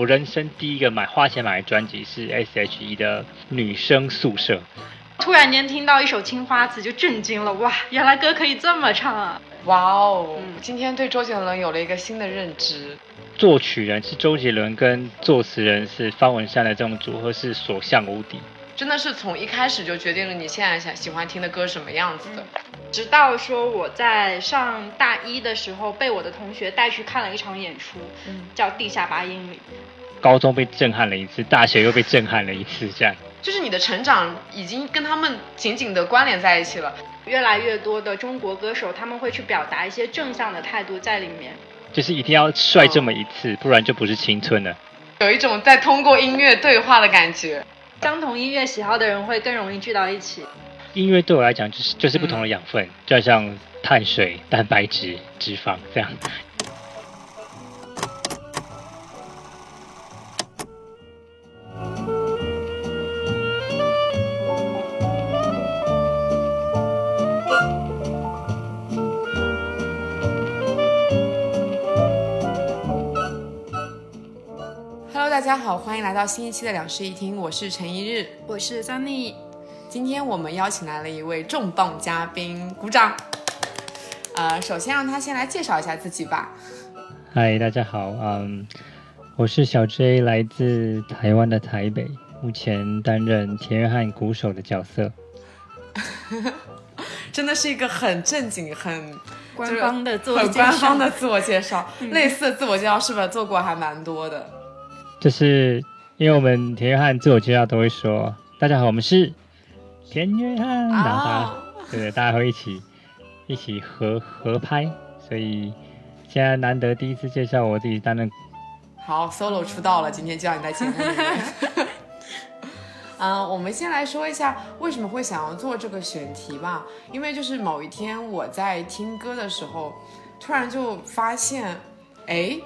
我人生第一个买花钱买的专辑是 S.H.E 的《女生宿舍》。突然间听到一首《青花瓷》就震惊了，哇，原来歌可以这么唱啊！哇哦，今天对周杰伦有了一个新的认知。作曲人是周杰伦，跟作词人是方文山的这种组合是所向无敌。真的是从一开始就决定了你现在想喜欢听的歌什么样子的。直到说我在上大一的时候，被我的同学带去看了一场演出，叫《地下八英里》。高中被震撼了一次，大学又被震撼了一次，这样。就是你的成长已经跟他们紧紧的关联在一起了。越来越多的中国歌手，他们会去表达一些正向的态度在里面。就是一定要帅这么一次，不然就不是青春了。有一种在通过音乐对话的感觉。相同音乐喜好的人会更容易聚到一起。音乐对我来讲就是就是不同的养分，就像碳水、蛋白质、脂肪这样。大家好，欢迎来到新一期的两室一厅，我是陈一日，我是 Sunny。今天我们邀请来了一位重磅嘉宾，鼓掌。呃，首先让他先来介绍一下自己吧。嗨，大家好，嗯，我是小 J，来自台湾的台北，目前担任田约翰鼓手的角色。真的是一个很正经、很官方的自我很官方的自我介绍，类似的自我介绍是不是做过还蛮多的？就是因为我们田约翰自我介绍都会说：“大家好，我们是田约翰。”然后大家对大家会一起一起合合拍，所以现在难得第一次介绍我自己担任。好，solo 出道了，今天就要你在节目里面。嗯，我们先来说一下为什么会想要做这个选题吧。因为就是某一天我在听歌的时候，突然就发现，哎。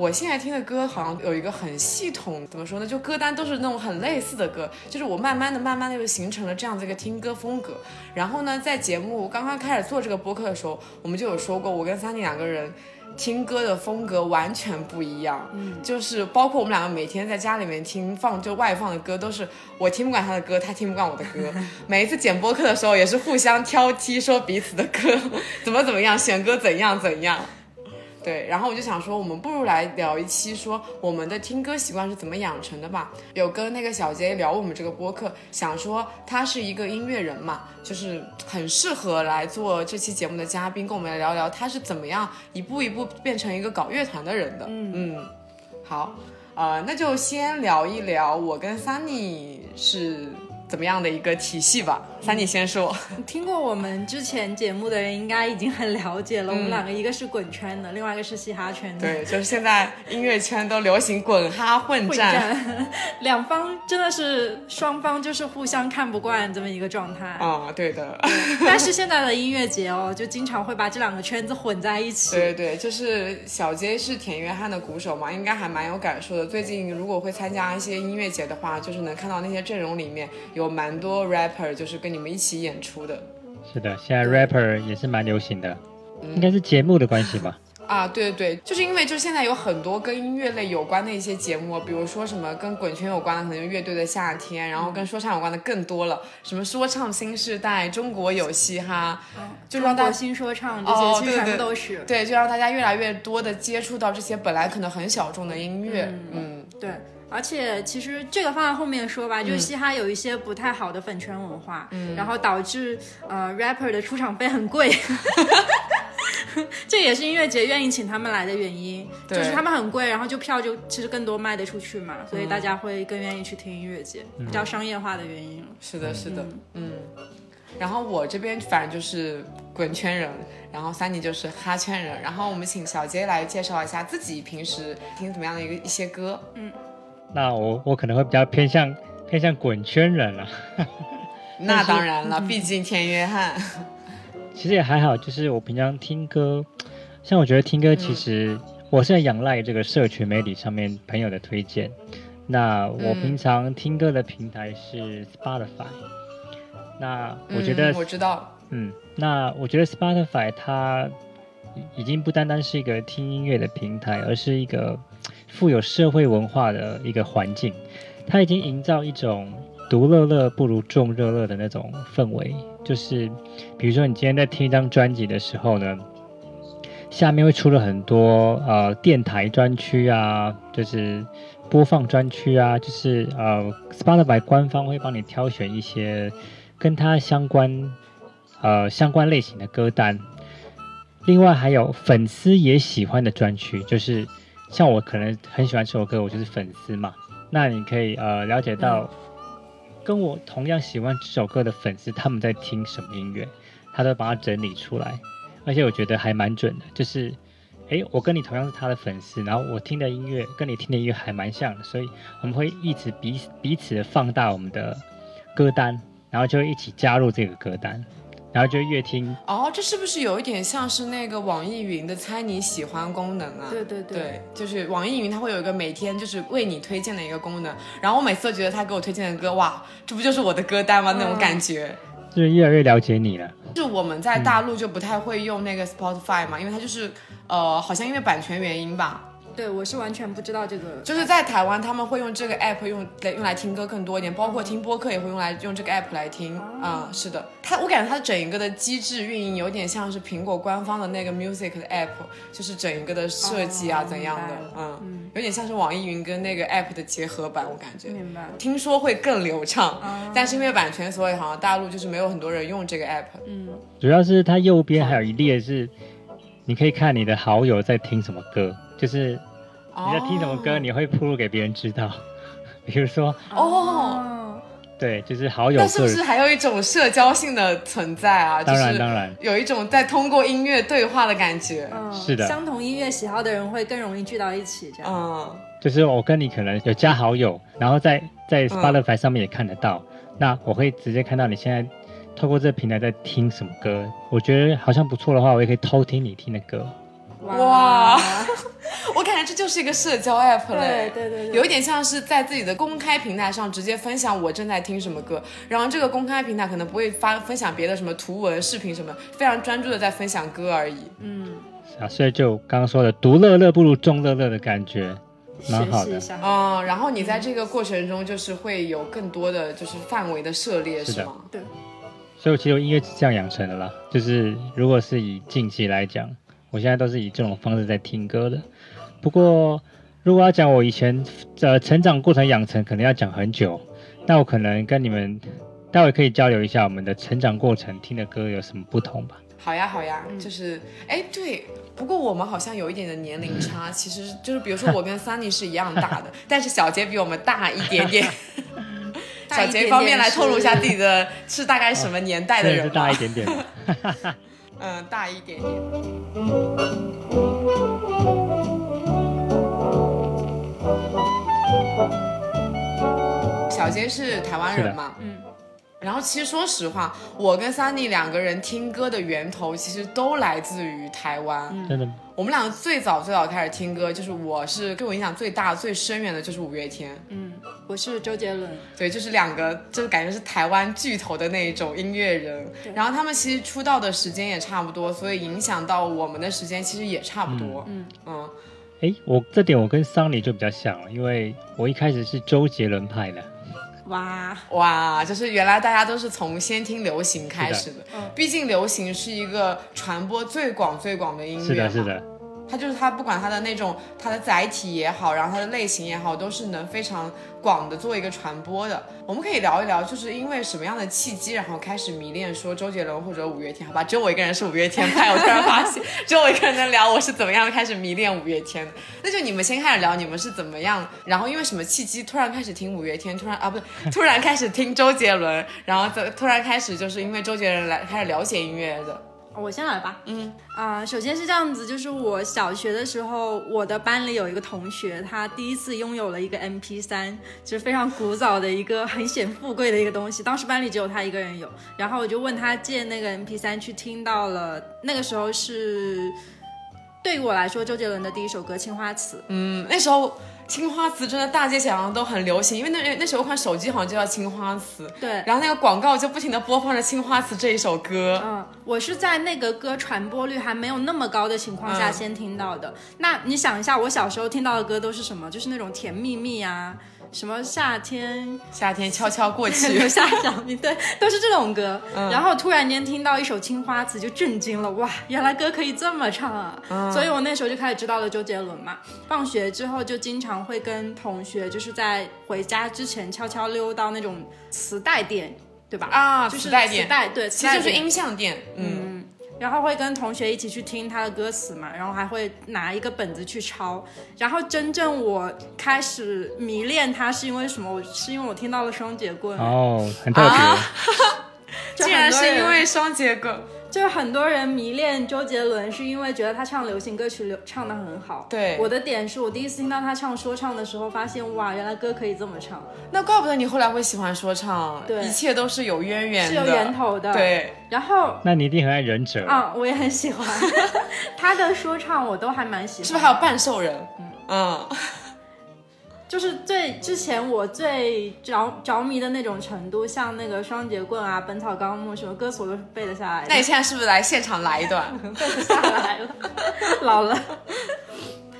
我现在听的歌好像有一个很系统，怎么说呢？就歌单都是那种很类似的歌，就是我慢慢的、慢慢的就形成了这样子一个听歌风格。然后呢，在节目刚刚开始做这个播客的时候，我们就有说过，我跟三妮两个人听歌的风格完全不一样。嗯，就是包括我们两个每天在家里面听放就外放的歌，都是我听不惯他的歌，他听不惯我的歌。每一次剪播客的时候，也是互相挑剔，说彼此的歌 怎么怎么样，选歌怎样怎样。对，然后我就想说，我们不如来聊一期，说我们的听歌习惯是怎么养成的吧。有跟那个小杰聊我们这个播客，想说他是一个音乐人嘛，就是很适合来做这期节目的嘉宾，跟我们来聊聊他是怎么样一步一步变成一个搞乐团的人的。嗯嗯，好，呃，那就先聊一聊我跟 Sunny 是。怎么样的一个体系吧？三，你先说。听过我们之前节目的人应该已经很了解了。我们两个一个是滚圈的，另外一个是嘻哈圈的。对，就是现在音乐圈都流行滚哈混战，两方真的是双方就是互相看不惯这么一个状态啊。对的。但是现在的音乐节哦，就经常会把这两个圈子混在一起。对对，就是小杰是田约翰的鼓手嘛，应该还蛮有感受的。最近如果会参加一些音乐节的话，就是能看到那些阵容里面有。有蛮多 rapper 就是跟你们一起演出的，是的，现在 rapper 也是蛮流行的，应该是节目的关系吧？啊，对对对，就是因为就是现在有很多跟音乐类有关的一些节目，比如说什么跟滚圈有关的，可能乐队的夏天，然后跟说唱有关的更多了，什么说唱新时代、中国有嘻哈，就让大家新说唱这些其实全部都是，对，就让大家越来越多的接触到这些本来可能很小众的音乐，嗯，对。而且其实这个放在后面说吧，就是嘻哈有一些不太好的粉圈文化，嗯。然后导致呃 rapper 的出场费很贵，这也是音乐节愿意请他们来的原因，就是他们很贵，然后就票就其实更多卖得出去嘛，所以大家会更愿意去听音乐节，比较商业化的原因。是的，是的，嗯。然后我这边反正就是滚圈人，然后 Sunny 就是哈圈人，然后我们请小杰来介绍一下自己平时听怎么样的一个一些歌，嗯。那我我可能会比较偏向偏向滚圈人了，那当然了，毕竟田约翰。其实也还好，就是我平常听歌，像我觉得听歌，其实我是在仰赖这个社群媒体上面朋友的推荐。那我平常听歌的平台是 Spotify。那我觉得我知道，嗯，那我觉得 Spotify 它已经不单单是一个听音乐的平台，而是一个富有社会文化的一个环境。它已经营造一种独乐乐不如众乐乐的那种氛围，就是比如说你今天在听一张专辑的时候呢，下面会出了很多呃电台专区啊，就是播放专区啊，就是呃 Spotify 官方会帮你挑选一些跟它相关呃相关类型的歌单。另外还有粉丝也喜欢的专区，就是像我可能很喜欢这首歌，我就是粉丝嘛。那你可以呃了解到，跟我同样喜欢这首歌的粉丝他们在听什么音乐，他都把它整理出来，而且我觉得还蛮准的。就是，诶，我跟你同样是他的粉丝，然后我听的音乐跟你听的音乐还蛮像的，所以我们会一直彼彼此的放大我们的歌单，然后就一起加入这个歌单。然后就越听哦，这是不是有一点像是那个网易云的猜你喜欢功能啊？对对对，就是网易云它会有一个每天就是为你推荐的一个功能，然后我每次都觉得他给我推荐的歌，哇，这不就是我的歌单吗？那种感觉，就是越来越了解你了。就我们在大陆就不太会用那个 Spotify 嘛，因为它就是呃，好像因为版权原因吧。对，我是完全不知道这个。就是在台湾，他们会用这个 app 用来用来听歌更多一点，包括听播客也会用来用这个 app 来听。啊，是的，它我感觉它整一个的机制运营有点像是苹果官方的那个 music 的 app，就是整一个的设计啊怎样的，嗯，有点像是网易云跟那个 app 的结合版，我感觉。明白。听说会更流畅，但是因为版权，所以好像大陆就是没有很多人用这个 app。嗯，主要是它右边还有一列是，你可以看你的好友在听什么歌，就是。你在听什么歌？你会铺路给别人知道，比如说哦，对，就是好友。那是不是还有一种社交性的存在啊？当然，当然，有一种在通过音乐对话的感觉。是的，相同音乐喜好的人会更容易聚到一起，这样。嗯，就是我跟你可能有加好友，然后在在 Spotify 上面也看得到，那我会直接看到你现在透过这个平台在听什么歌。我觉得好像不错的话，我也可以偷听你听的歌。哇，我感觉这就是一个社交 app 嘞，对对对，有一点像是在自己的公开平台上直接分享我正在听什么歌，然后这个公开平台可能不会发分享别的什么图文、视频什么，非常专注的在分享歌而已。嗯，啊，所以就刚刚说的独乐乐不如众乐乐的感觉，蛮好的。嗯，然后你在这个过程中就是会有更多的就是范围的涉猎，是吗？对。所以其实音乐是这样养成的啦，就是如果是以近期来讲。我现在都是以这种方式在听歌的，不过如果要讲我以前的成长过程养成，可能要讲很久。那我可能跟你们待会可以交流一下我们的成长过程听的歌有什么不同吧？好呀，好呀，就是哎，对，不过我们好像有一点的年龄差，其实就是比如说我跟 Sunny 是一样大的，但是小杰比我们大一点点。小杰方便来透露一下自己的是大概什么年代的人是大一点点。嗯，大一点点。小杰是台湾人嘛？嗯。然后其实说实话，我跟 Sunny 两个人听歌的源头其实都来自于台湾。真的。我们两个最早最早开始听歌，就是我是对我影响最大、最深远的就是五月天。嗯。我是周杰伦，对，就是两个，就是感觉是台湾巨头的那一种音乐人。然后他们其实出道的时间也差不多，所以影响到我们的时间其实也差不多。嗯嗯。哎，我这点我跟桑尼就比较像了，因为我一开始是周杰伦派的。哇哇，就是原来大家都是从先听流行开始的。嗯。毕竟流行是一个传播最广最广的音乐。是的，是的。它就是它，不管它的那种它的载体也好，然后它的类型也好，都是能非常广的做一个传播的。我们可以聊一聊，就是因为什么样的契机，然后开始迷恋说周杰伦或者五月天？好吧，只有我一个人是五月天派，我突然发现只有我一个人能聊我是怎么样开始迷恋五月天的。那就你们先开始聊，你们是怎么样，然后因为什么契机突然开始听五月天，突然啊不对突然开始听周杰伦，然后 突然开始就是因为周杰伦来开始了解音乐的。我先来吧。嗯啊，首先是这样子，就是我小学的时候，我的班里有一个同学，他第一次拥有了一个 MP 三，就是非常古早的一个很显富贵的一个东西。当时班里只有他一个人有，然后我就问他借那个 MP 三去听到了，那个时候是对于我来说周杰伦的第一首歌《青花瓷》。嗯，那时候。青花瓷真的大街小巷都很流行，因为那那时候有款手机好像就叫青花瓷，对，然后那个广告就不停的播放着青花瓷这一首歌。嗯，我是在那个歌传播率还没有那么高的情况下嗯先听到的。那你想一下，我小时候听到的歌都是什么？就是那种甜蜜蜜啊，什么夏天夏天悄悄过留去，下小明，对，都是这种歌。嗯然后突然间听到一首《青花瓷》，就震惊了，哇，原来歌可以这么唱啊！嗯所以我那时候就开始知道了周杰伦嘛。放学之后就经常会跟同学，就是在回家之前悄悄溜到那种磁带店，对吧？啊就是磁带店磁带对，其实就是音像店，嗯，嗯，然后会跟同学一起去听他的歌词嘛，然后还会拿一个本子去抄。然后真正我开始迷恋他是因为什么？我是因为我听到了双截棍，哦，很特别。竟然是因为双截棍，就是很多人迷恋周杰伦，是因为觉得他唱流行歌曲流唱的很好。对我的点是我第一次听到他唱说唱的时候，发现哇，原来歌可以这么唱，那怪不得你后来会喜欢说唱，对一切都是有渊源的，是有源头的。，对，然后。那你一定很爱忍者。啊、我也很喜欢 他的说唱，我都还蛮喜欢。是不是还有半兽人？嗯，就是最之前我最着着迷的那种程度，像那个双节棍啊、本草纲目什么歌词我都是背得下来的，那你现在是不是来现场来一段？背不下来了，老了。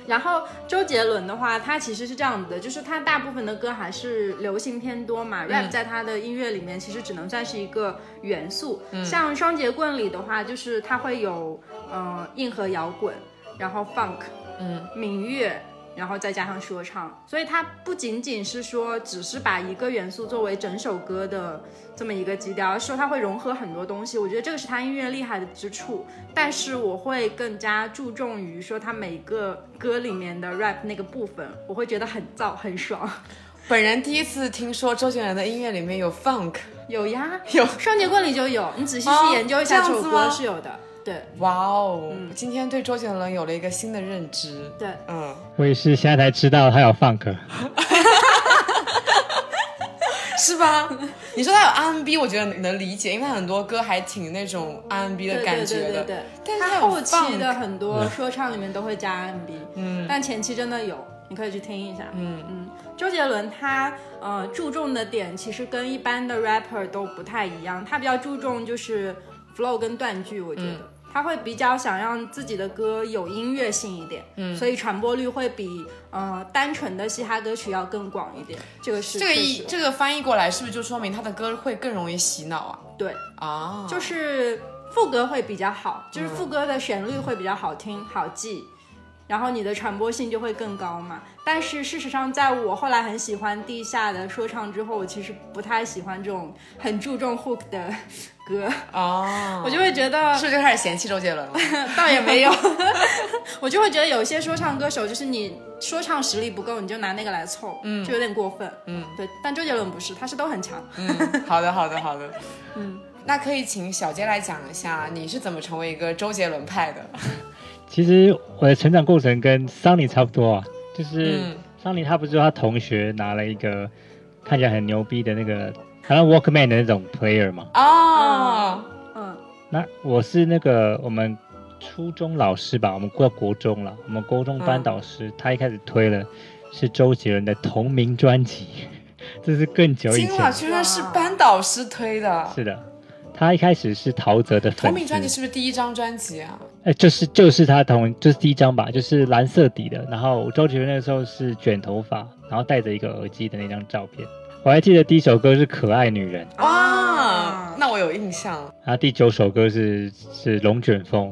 然后周杰伦的话，他其实是这样子的，就是他大部分的歌还是流行偏多嘛、r a p 在他的音乐里面其实只能算是一个元素。像双节棍里的话，就是他会有呃硬核摇滚，然后 funk，嗯，民乐，然后再加上说唱，所以它不仅仅是说只是把一个元素作为整首歌的这么一个基调，而是说它会融合很多东西。我觉得这个是他音乐厉害的之处。但是我会更加注重于说他每个歌里面的 rap 那个部分，我会觉得很燥很爽。本人第一次听说周杰伦的音乐里面有 funk，有呀，有双节棍里就有，你仔细哦去研究一下这首歌是有的。对哇哦！今天对周杰伦有了一个新的认知。对，嗯，我也是现在才知道他有 funk。是吧？你说他有 R&B，我觉得能理解，因为他很多歌还挺那种 R&B 的感觉的。对对对对，但是有他后期的很多说唱里面都会加 R&B，嗯但前期真的有，你可以去听一下。嗯嗯，周杰伦他呃注重的点其实跟一般的 rapper 都不太一样，他比较注重就是 flow 跟断句，我觉得。他会比较想让自己的歌有音乐性一点，嗯，所以传播率会比呃单纯的嘻哈歌曲要更广一点。这个是这个确实一这个翻译过来，是不是就说明他的歌会更容易洗脑啊？对，啊，就是副歌会比较好，就是副歌的旋律会比较好听、好记，然后你的传播性就会更高嘛。但是事实上，在我后来很喜欢地下的说唱之后，我其实不太喜欢这种很注重 hook 的歌，哦，我就会觉得是不是就开始嫌弃周杰伦了？倒也没有，我就会觉得有些说唱歌手就是你说唱实力不够，你就拿那个来凑，嗯，就有点过分，嗯，对。但周杰伦不是，他是都很强。嗯，好的，好的，好的。嗯，那可以请小杰来讲一下，你是怎么成为一个周杰伦派的？其实我的成长过程跟桑尼差不多啊，就是嗯桑尼他不是说他同学拿了一个看起来很牛逼的那个好像 Walkman 的那种 player 嘛，哦，嗯，那我是那个我们初中老师吧，我们过国中了，我们国中班导师、他一开始推了是周杰伦的同名专辑，这是更久以金马前，居然是班导师推的。是的，他一开始是陶喆的粉，同名专辑是不是第一张专辑啊？哎，就是就是他同就是第一张吧，就是蓝色底的。然后周杰伦那个时候是卷头发，然后戴着一个耳机的那张照片。我还记得第一首歌是《可爱女人》，哇啊，那我有印象。然后第九首歌是是《龙卷风》，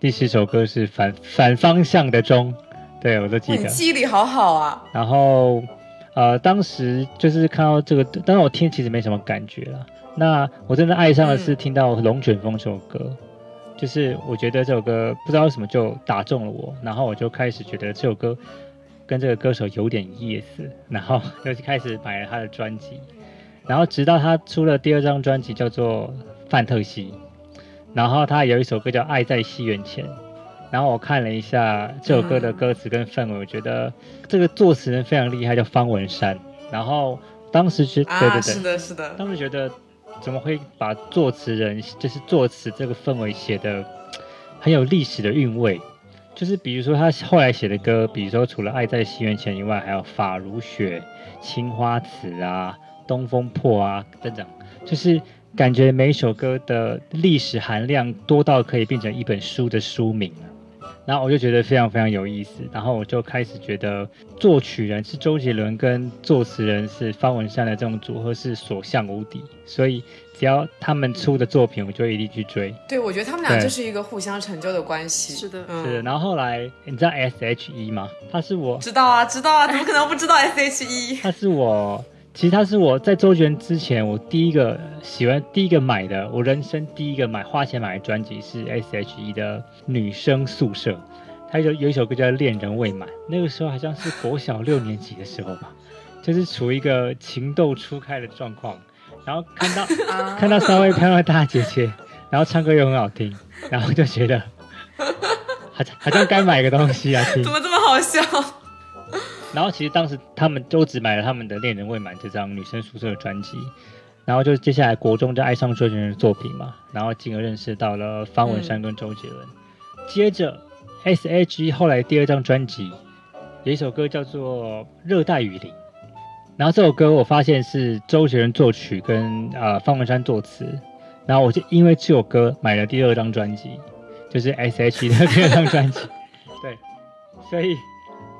第十首歌是反反方向的钟，对我都记得。记忆力好好啊！然后呃，当时就是看到这个，当然我听其实没什么感觉啦。那我真的爱上的是听到《龙卷风》这首歌，就是我觉得这首歌不知道为什么就打中了我，然后我就开始觉得这首歌跟这个歌手有点意思，然后 就开始买了他的专辑，然后直到他出了第二张专辑叫做《范特西》，然后他有一首歌叫《爱在西元前》。然后我看了一下这首歌的歌词跟氛围，我觉得这个作词人非常厉害，叫方文山。然后当时觉，对啊，对对，是的，是的。当时觉得怎么会把作词人就是作词这个氛围写的很有历史的韵味，就是比如说他后来写的歌，比如说除了《爱在西元前》以外，还有《法如雪》《青花瓷》啊，《东风破》啊等等，就是感觉每一首歌的历史含量多到可以变成一本书的书名了。然后我就觉得非常非常有意思，然后我就开始觉得作曲人是周杰伦跟作词人是方文山的这种组合是所向无敌，所以只要他们出的作品，我就一定去追。对，我觉得他们俩就是一个互相成就的关系。是的嗯，是，然后后来你知道 S H E 吗？他是我知道啊，知道啊，怎么可能不知道 S H E？他是我，其实他是我在周杰伦之前，我第一个喜欢、第一个买的，我人生第一个买花钱买的专辑是 S.H.E 的《女生宿舍》，他有有一首歌叫《恋人未满》，那个时候好像是国小六年级的时候吧，就是处于一个情窦初开的状况，然后看到啊看到三位漂亮的大姐姐，然后唱歌又很好听，然后就觉得好像好像该买个东西啊 听怎。么这么好笑？然后其实当时他们都只买了他们的《恋人未满》这张女生宿舍的专辑，然后就接下来国中就爱上周杰伦的作品嘛，然后进而认识到了方文山跟周杰伦。接着 S.H.E 后来第二张专辑有一首歌叫做《热带雨林》，然后这首歌我发现是周杰伦作曲跟呃方文山作词，然后我就因为这首歌买了第二张专辑，就是 S.H.E 的第二张 专辑，对，所以。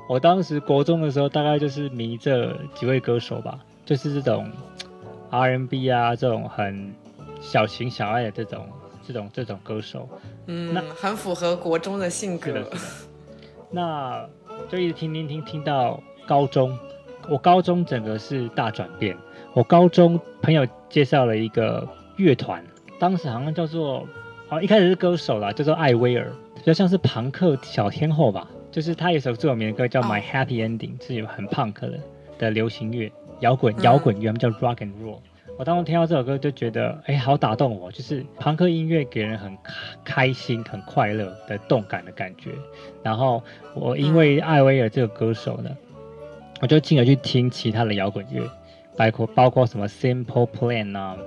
我当时国中的时候，大概就是迷这几位歌手吧，就是这种 R&B 啊，这种很小情小爱的这种、这种、这种歌手。嗯那，很符合国中的性是的，格是。的。那就一直听听听听到高中，我高中整个是大转变。我高中朋友介绍了一个乐团，当时好像叫做，哦、一开始是歌手啦，叫做艾薇儿，比较像是朋克小天后吧。就是他有一首最有名的歌叫《哦 My Happy Ending》，是有很 punk 的的流行乐、摇滚嗯摇滚乐，他们叫 Rock and Roll。我当时听到这首歌就觉得，哎，好打动我，就是朋克音乐给人很开开心、很快乐的动感的感觉。然后我因为艾薇儿这个歌手呢，我就进而去听其他的摇滚乐，包括包括什么 Simple Plan 啊、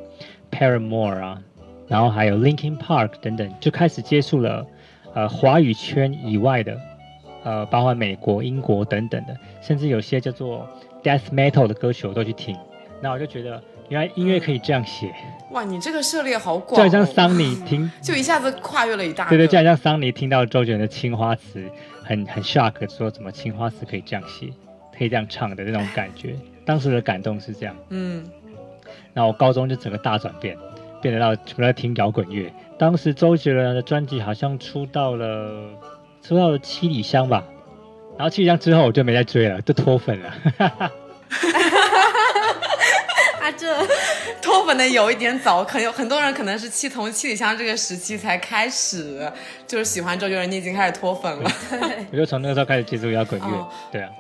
Paramore 啊，然后还有 Linkin Park 等等，就开始接触了呃华语圈以外的，呃，包括美国、英国等等的，甚至有些叫做 Death Metal 的歌曲我都去听。那我就觉得，原来音乐可以这样写，哇，你这个涉猎好广就好、像哦，桑尼听，就一下子跨越了一大个。对对，就好像桑尼听到周杰伦的《青花瓷》，很很 shock，说怎么《青花瓷》可以这样写，可以这样唱的那种感觉。当时的感动是这样。嗯，然后我高中就整个大转变，变得到除了听摇滚乐。当时周杰伦的专辑好像出到了出到了七里香吧，然后七里香之后我就没再追了，就脱粉了。啊，这脱粉的有一点早，可能有很多人可能是七从七里香这个时期才开始，就是喜欢周杰伦，你已经开始脱粉了。我就从那个时候开始接触摇滚乐。哦对啊，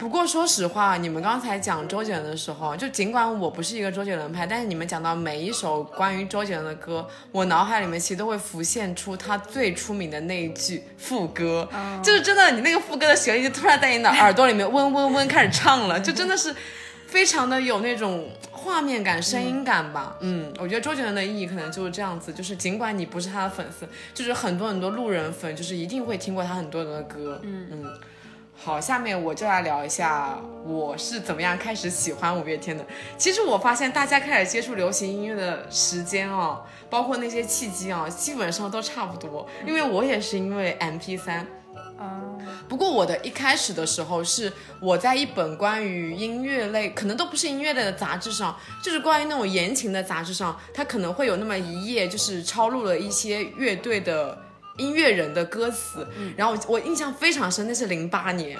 不过说实话，你们刚才讲周杰伦的时候，就尽管我不是一个周杰伦派，但是你们讲到每一首关于周杰伦的歌，我脑海里面其实都会浮现出他最出名的那一句副歌，就是真的，你那个副歌的旋律就突然在你的耳朵里面嗡嗡嗡开始唱了，就真的是非常的有那种画面感、声音感吧。嗯，我觉得周杰伦的意义可能就是这样子，就是尽管你不是他的粉丝，就是很多很多路人粉，就是一定会听过他很多的歌。嗯嗯。好，下面我就来聊一下我是怎么样开始喜欢五月天的。其实我发现大家开始接触流行音乐的时间哦，包括那些契机啊，基本上都差不多。因为我也是因为 MP 三啊，不过我的一开始的时候是我在一本关于音乐类，可能都不是音乐类的杂志上，就是关于那种言情的杂志上，它可能会有那么一页，就是抄录了一些乐队的音乐人的歌词，然后我我印象非常深，那是零八年。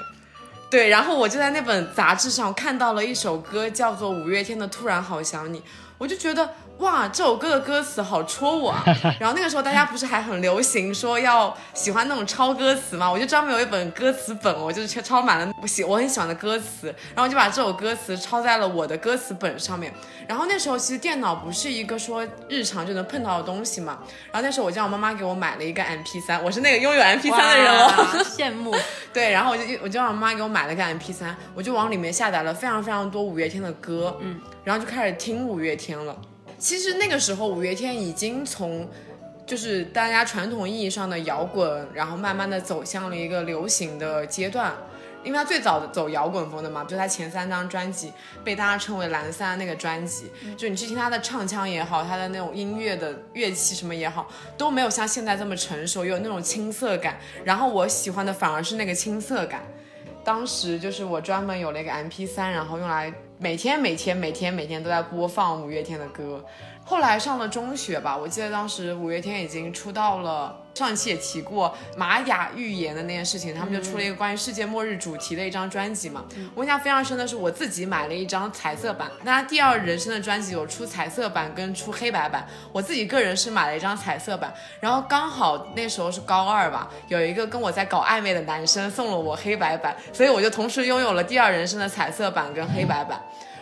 对，然后我就在那本杂志上看到了一首歌，叫做五月天的《突然好想你》，我就觉得哇，这首歌的歌词好戳我啊！然后那个时候大家不是还很流行说要喜欢那种抄歌词嘛，我就专门有一本歌词本，我就是抄抄满了我喜我很喜欢的歌词，然后我就把这首歌词抄在了我的歌词本上面。然后那时候其实电脑不是一个说日常就能碰到的东西嘛，然后那时候我叫我妈妈给我买了一个 MP 三我是那个拥有 MP 三的人哦。羡慕。对，然后我就我就让我妈给我买了个 MP 三我就往里面下载了非常非常多五月天的歌，嗯，然后就开始听五月天了。其实那个时候五月天已经从就是大家传统意义上的摇滚，然后慢慢的走向了一个流行的阶段。因为他最早的走摇滚风的嘛，就他前三张专辑被大家称为蓝三那个专辑，就你去听他的唱腔也好，他的那种音乐的乐器什么也好，都没有像现在这么成熟，有那种青涩感。然后我喜欢的反而是那个青涩感。当时就是我专门有了一个 M P 三，然后用来每天每天每天每天都在播放五月天的歌。后来上了中学吧，我记得当时五月天已经出道了。上一期也提过玛雅预言的那件事情，他们就出了一个关于世界末日主题的一张专辑嘛。我印象非常深的是，我自己买了一张彩色版。那第二人生的专辑有出彩色版跟出黑白版，我自己个人是买了一张彩色版。然后刚好那时候是高二吧，有一个跟我在搞暧昧的男生送了我黑白版，所以我就同时拥有了第二人生的彩色版跟黑白版。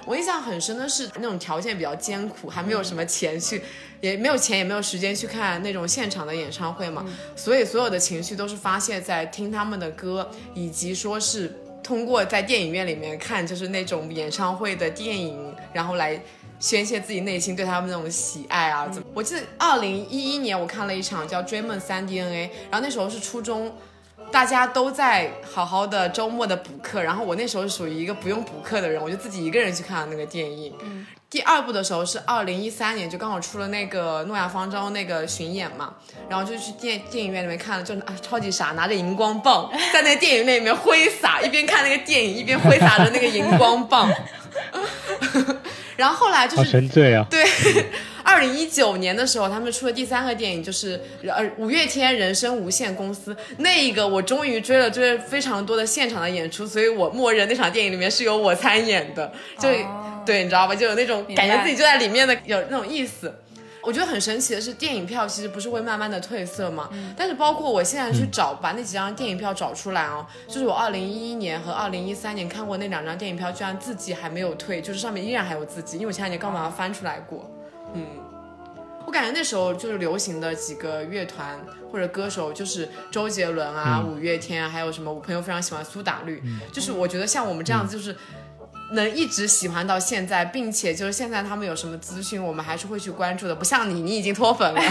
我印象很深的是那种条件比较艰苦，还没有什么钱去，也没有钱也没有时间去看那种现场的演唱会嘛，所以所有的情绪都是发泄在听他们的歌，以及说是通过在电影院里面看就是那种演唱会的电影，然后来宣泄自己内心对他们那种喜爱啊。怎么？我记得二零一一年我看了一场叫《追梦三 DNA》，然后那时候是初中。大家都在好好的周末的补课，然后我那时候是属于一个不用补课的人，我就自己一个人去看了那个电影。第二部的时候是二零一三年，就刚好出了那个诺亚方舟那个巡演嘛，然后就去电电影院里面看了，就啊超级傻，拿着荧光棒 在那个电影院里面挥洒，一边看那个电影一边挥洒着那个荧光棒。然后后来就是沉醉啊，对。二零一九年的时候，他们出了第三个电影，就是呃五月天人生无限公司那一个，我终于追了追了非常多的现场的演出，所以我默认那场电影里面是由我参演的，就对，你知道吧？就有那种感觉自己就在里面的有那种意思。我觉得很神奇的是，电影票其实不是会慢慢的褪色吗？但是包括我现在去找，把那几张电影票找出来哦，就是我二零一一年和二零一三年看过那两张电影票，居然字迹还没有退，就是上面依然还有字迹，因为我前两年刚把它翻出来过。嗯，我感觉那时候就是流行的几个乐团或者歌手，就是周杰伦啊、五月天啊，还有什么？我朋友非常喜欢苏打绿，就是我觉得像我们这样子，就是能一直喜欢到现在，并且就是现在他们有什么资讯，我们还是会去关注的。不像你，你已经脱粉了。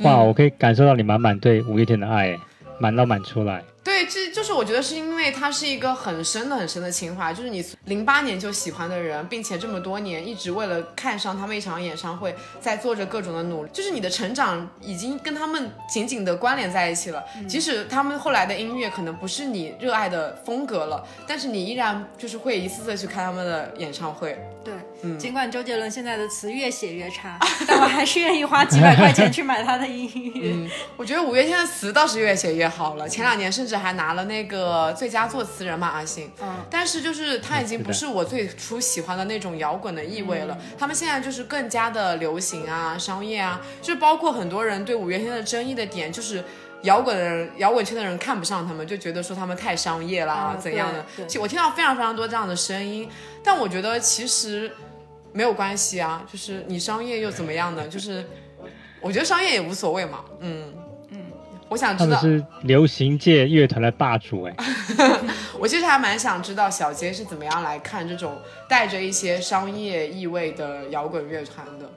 哇，我可以感受到你满满对五月天的爱，满到满出来。对，这就是我觉得是因为它是一个很深的、很深的情怀，就是你零八年就喜欢的人，并且这么多年一直为了看上他们一场演唱会，在做着各种的努力，就是你的成长已经跟他们紧紧的关联在一起了。即使他们后来的音乐可能不是你热爱的风格了，但是你依然就是会一次次去看他们的演唱会。对，尽管周杰伦现在的词越写越差，但我还是愿意花几百块钱去买他的音乐。我觉得五月天的词倒是越写越好了，前两年甚至还拿了那个最佳作词人嘛，阿信。嗯，但是就是他已经不是我最初喜欢的那种摇滚的意味了。他们现在就是更加的流行啊，商业啊，就包括很多人对五月天的争议的点，就是摇滚的人、摇滚圈的人看不上他们，就觉得说他们太商业了，怎样的？其实我听到非常非常多这样的声音。但我觉得其实没有关系啊，就是你商业又怎么样呢？就是我觉得商业也无所谓嘛。嗯嗯，我想知道他们是流行界乐团的霸主哎。我其实还蛮想知道小杰是怎么样来看这种带着一些商业意味的摇滚乐团的。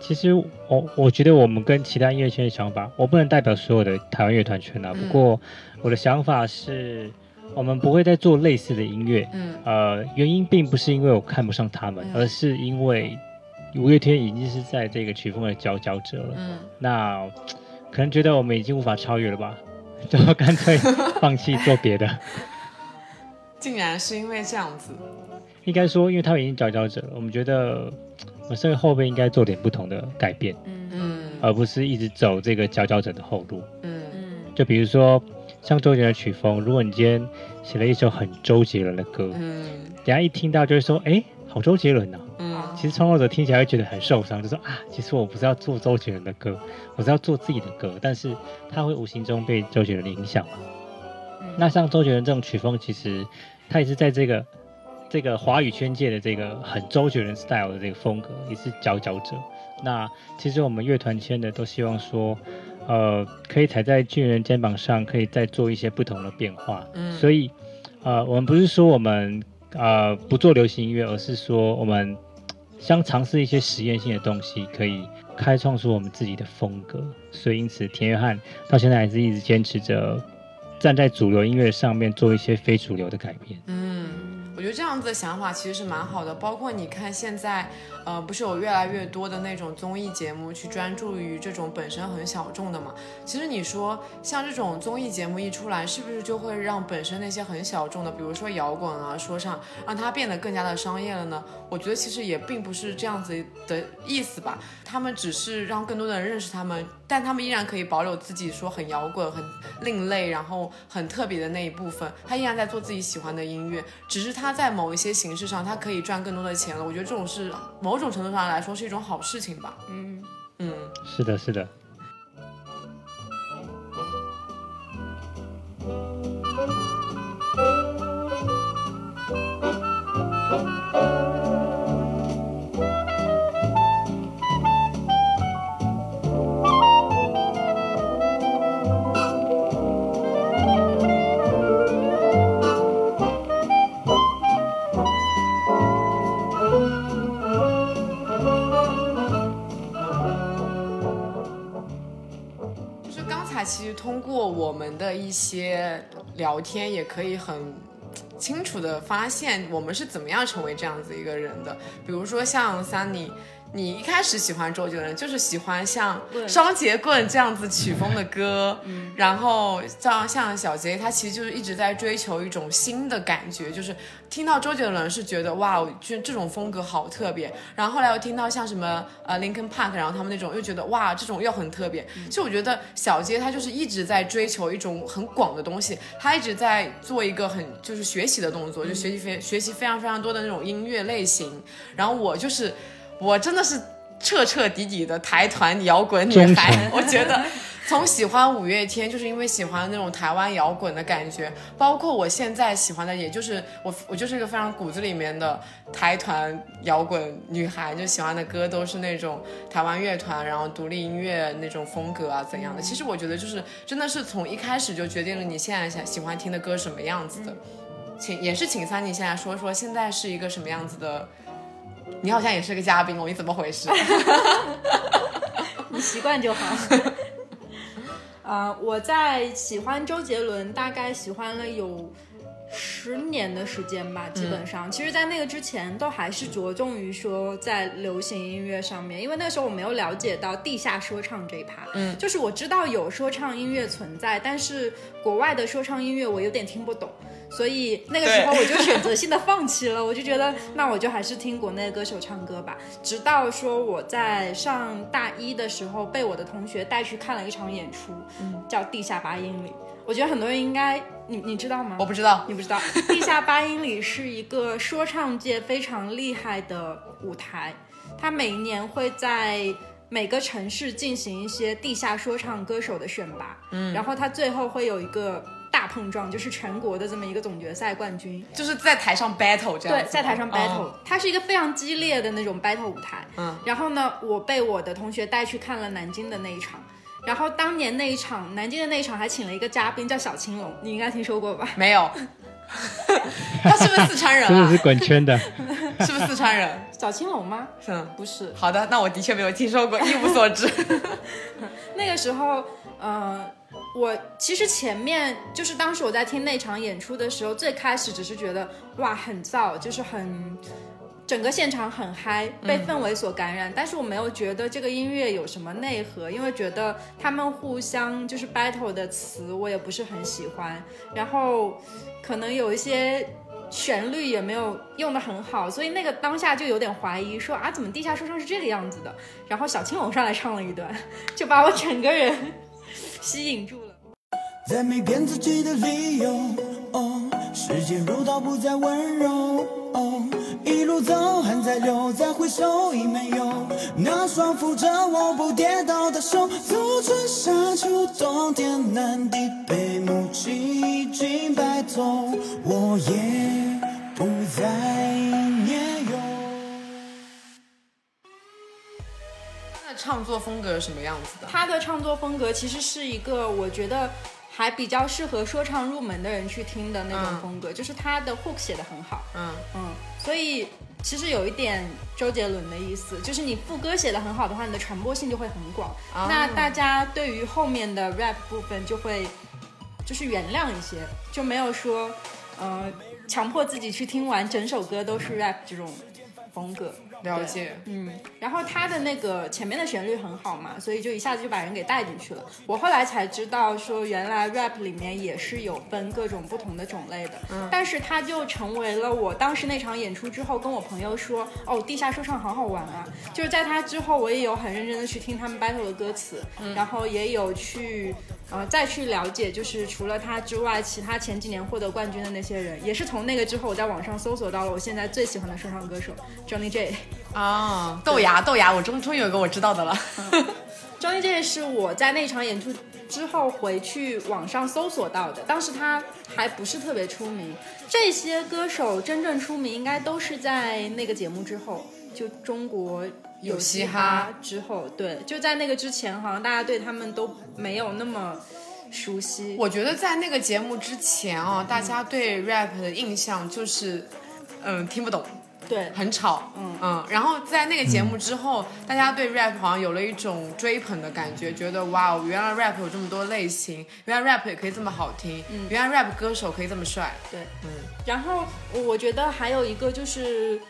其实我我觉得我们跟其他音乐圈的想法，我不能代表所有的台湾乐团圈啊。不过我的想法是。我们不会再做类似的音乐，嗯，呃，原因并不是因为我看不上他们，而是因为五月天已经是在这个曲风的佼佼者了，嗯，那可能觉得我们已经无法超越了吧，就干脆放弃做别的。竟然是因为这样子？应该说，因为他们已经佼佼者了，我们觉得我们身为后辈应该做点不同的改变，嗯嗯，而不是一直走这个佼佼者的后路，嗯嗯，就比如说。像周杰伦的曲风，如果你今天写了一首很周杰伦的歌，嗯，等下一听到就会说，哎，好周杰伦呐，嗯，其实创作者听起来会觉得很受伤，就说啊，其实我不是要做周杰伦的歌，我是要做自己的歌，但是他会无形中被周杰伦影响嘛。那像周杰伦这种曲风，其实他也是在这个这个华语圈界的这个很周杰伦 style 的这个风格，也是佼佼者。那其实我们乐团圈的都希望说。呃，可以踩在巨人肩膀上，可以再做一些不同的变化。嗯，所以，呃，我们不是说我们呃不做流行音乐，而是说我们想尝试一些实验性的东西，可以开创出我们自己的风格，所以因此田约翰到现在还是一直坚持着站在主流音乐上面做一些非主流的改变。嗯，我觉得这样子的想法其实是蛮好的。包括你看现在，呃，不是有越来越多的那种综艺节目去专注于这种本身很小众的嘛？其实你说像这种综艺节目一出来，是不是就会让本身那些很小众的，比如说摇滚啊、说唱，让它变得更加的商业了呢？我觉得其实也并不是这样子的意思吧。他们只是让更多的人认识他们，但他们依然可以保留自己说很摇滚、很另类，然后很特别的那一部分。他依然在做自己喜欢的音乐，只是他在某一些形式上，他可以赚更多的钱了。我觉得这种是某种程度上来说是一种好事情吧。嗯嗯，是的，是的。通过我们的一些聊天，也可以很清楚的发现我们是怎么样成为这样子一个人的。比如说像 Sunny，你一开始喜欢周杰伦，就是喜欢像双节棍这样子曲风的歌，然后像像小杰，他其实就是一直在追求一种新的感觉，就是听到周杰伦是觉得哇，就这种风格好特别，然后后来又听到像什么呃 Linkin Park，然后他们那种又觉得哇，这种又很特别。其实我觉得小杰他就是一直在追求一种很广的东西，他一直在做一个很就是学习的动作，就学习非学习非常非常多的那种音乐类型。然后我就是我真的是彻彻底底的台团摇滚女孩，我觉得。从喜欢五月天，就是因为喜欢那种台湾摇滚的感觉，包括我现在喜欢的，也就是我，我就是一个非常骨子里面的台团摇滚女孩，就喜欢的歌都是那种台湾乐团，然后独立音乐那种风格啊怎样的。其实我觉得就是真的是从一开始就决定了你现在想喜欢听的歌什么样子的。请也是请三妮现在说说现在是一个什么样子的。你好像也是个嘉宾哦，你怎么回事？你习惯就好。啊、我在喜欢周杰伦，大概喜欢了有十年的时间吧，基本上。其实，在那个之前，都还是着重于说在流行音乐上面，因为那时候我没有了解到地下说唱这一趴。嗯，就是我知道有说唱音乐存在，但是国外的说唱音乐我有点听不懂。所以那个时候我就选择性的放弃了，我就觉得 那我就还是听国内的歌手唱歌吧。直到说我在上大一的时候，被我的同学带去看了一场演出，叫《地下八英里》。我觉得很多人应该，你你知道吗？我不知道。你不知道，《地下八英里》是一个说唱界非常厉害的舞台，它每一年会在每个城市进行一些地下说唱歌手的选拔，嗯，然后它最后会有一个大碰撞，就是全国的这么一个总决赛冠军，就是在台上 battle 这样，对，在台上 battle，、哦它是一个非常激烈的那种 battle 舞台。嗯，然后呢，我被我的同学带去看了南京的那一场。然后当年那一场，南京的那一场还请了一个嘉宾叫小青龙，你应该听说过吧？没有。他是不是四川人啊真的是？滚圈的，是不是四川人？小青龙吗？嗯，不是，好的，那我的确没有听说过，一无所知。那个时候，呃，我其实前面就是当时我在听那场演出的时候，最开始只是觉得哇很燥，就是很整个现场很嗨，被氛围所感染。但是我没有觉得这个音乐有什么内核，因为觉得他们互相就是 battle 的词我也不是很喜欢，然后可能有一些。旋律也没有用的很好，所以那个当下就有点怀疑，说啊，怎么地下说唱是这个样子的？然后小青龙上来唱了一段，就把我整个人吸引住了。再没骗自己的理由。哦，时间如刀不再温柔。哦，一路走汗在流，再回首已没有那双扶着我不跌倒的手。走春夏秋冬天南地北木七已经白头，我也不再他的创作风格是什么样子的？他的唱作风格其实是一个我觉得还比较适合说唱入门的人去听的那种嗯风格，就是他的 hook 写的很好，嗯嗯，所以其实有一点周杰伦的意思，就是你副歌写的很好的话，你的传播性就会很广。啊那大家对于后面的 rap 部分就会就是原谅一些，就没有说呃强迫自己去听完整首歌都是 rap 这种风格。了解。嗯，然后他的那个前面的旋律很好嘛，所以就一下子就把人给带进去了。我后来才知道说，原来 rap 里面也是有分各种不同的种类的。嗯，但是它就成为了我当时那场演出之后，跟我朋友说，哦，地下说唱好好玩啊！就是在他之后，我也有很认真的去听他们 battle 的歌词，然后也有去。呃，再去了解，就是除了他之外，其他前几年获得冠军的那些人，也是从那个之后，我在网上搜索到了我现在最喜欢的说唱歌手 Johnny J。啊，豆芽豆芽，我终终于有一个我知道的了。Johnny J 是我在那场演出之后回去网上搜索到的，当时他还不是特别出名。这些歌手真正出名，应该都是在那个节目之后，就中国有嘻哈之后，对，就在那个之前，好像大家对他们都没有那么熟悉。我觉得在那个节目之前啊，大家对 rap 的印象就是，嗯，听不懂。对，很吵，嗯。嗯，然后在那个节目之后，大家对 rap 好像有了一种追捧的感觉，觉得哇哦，原来 rap 有这么多类型，原来 rap 也可以这么好听，嗯，原来 rap 歌手可以这么帅，对，嗯。然后我觉得还有一个就是。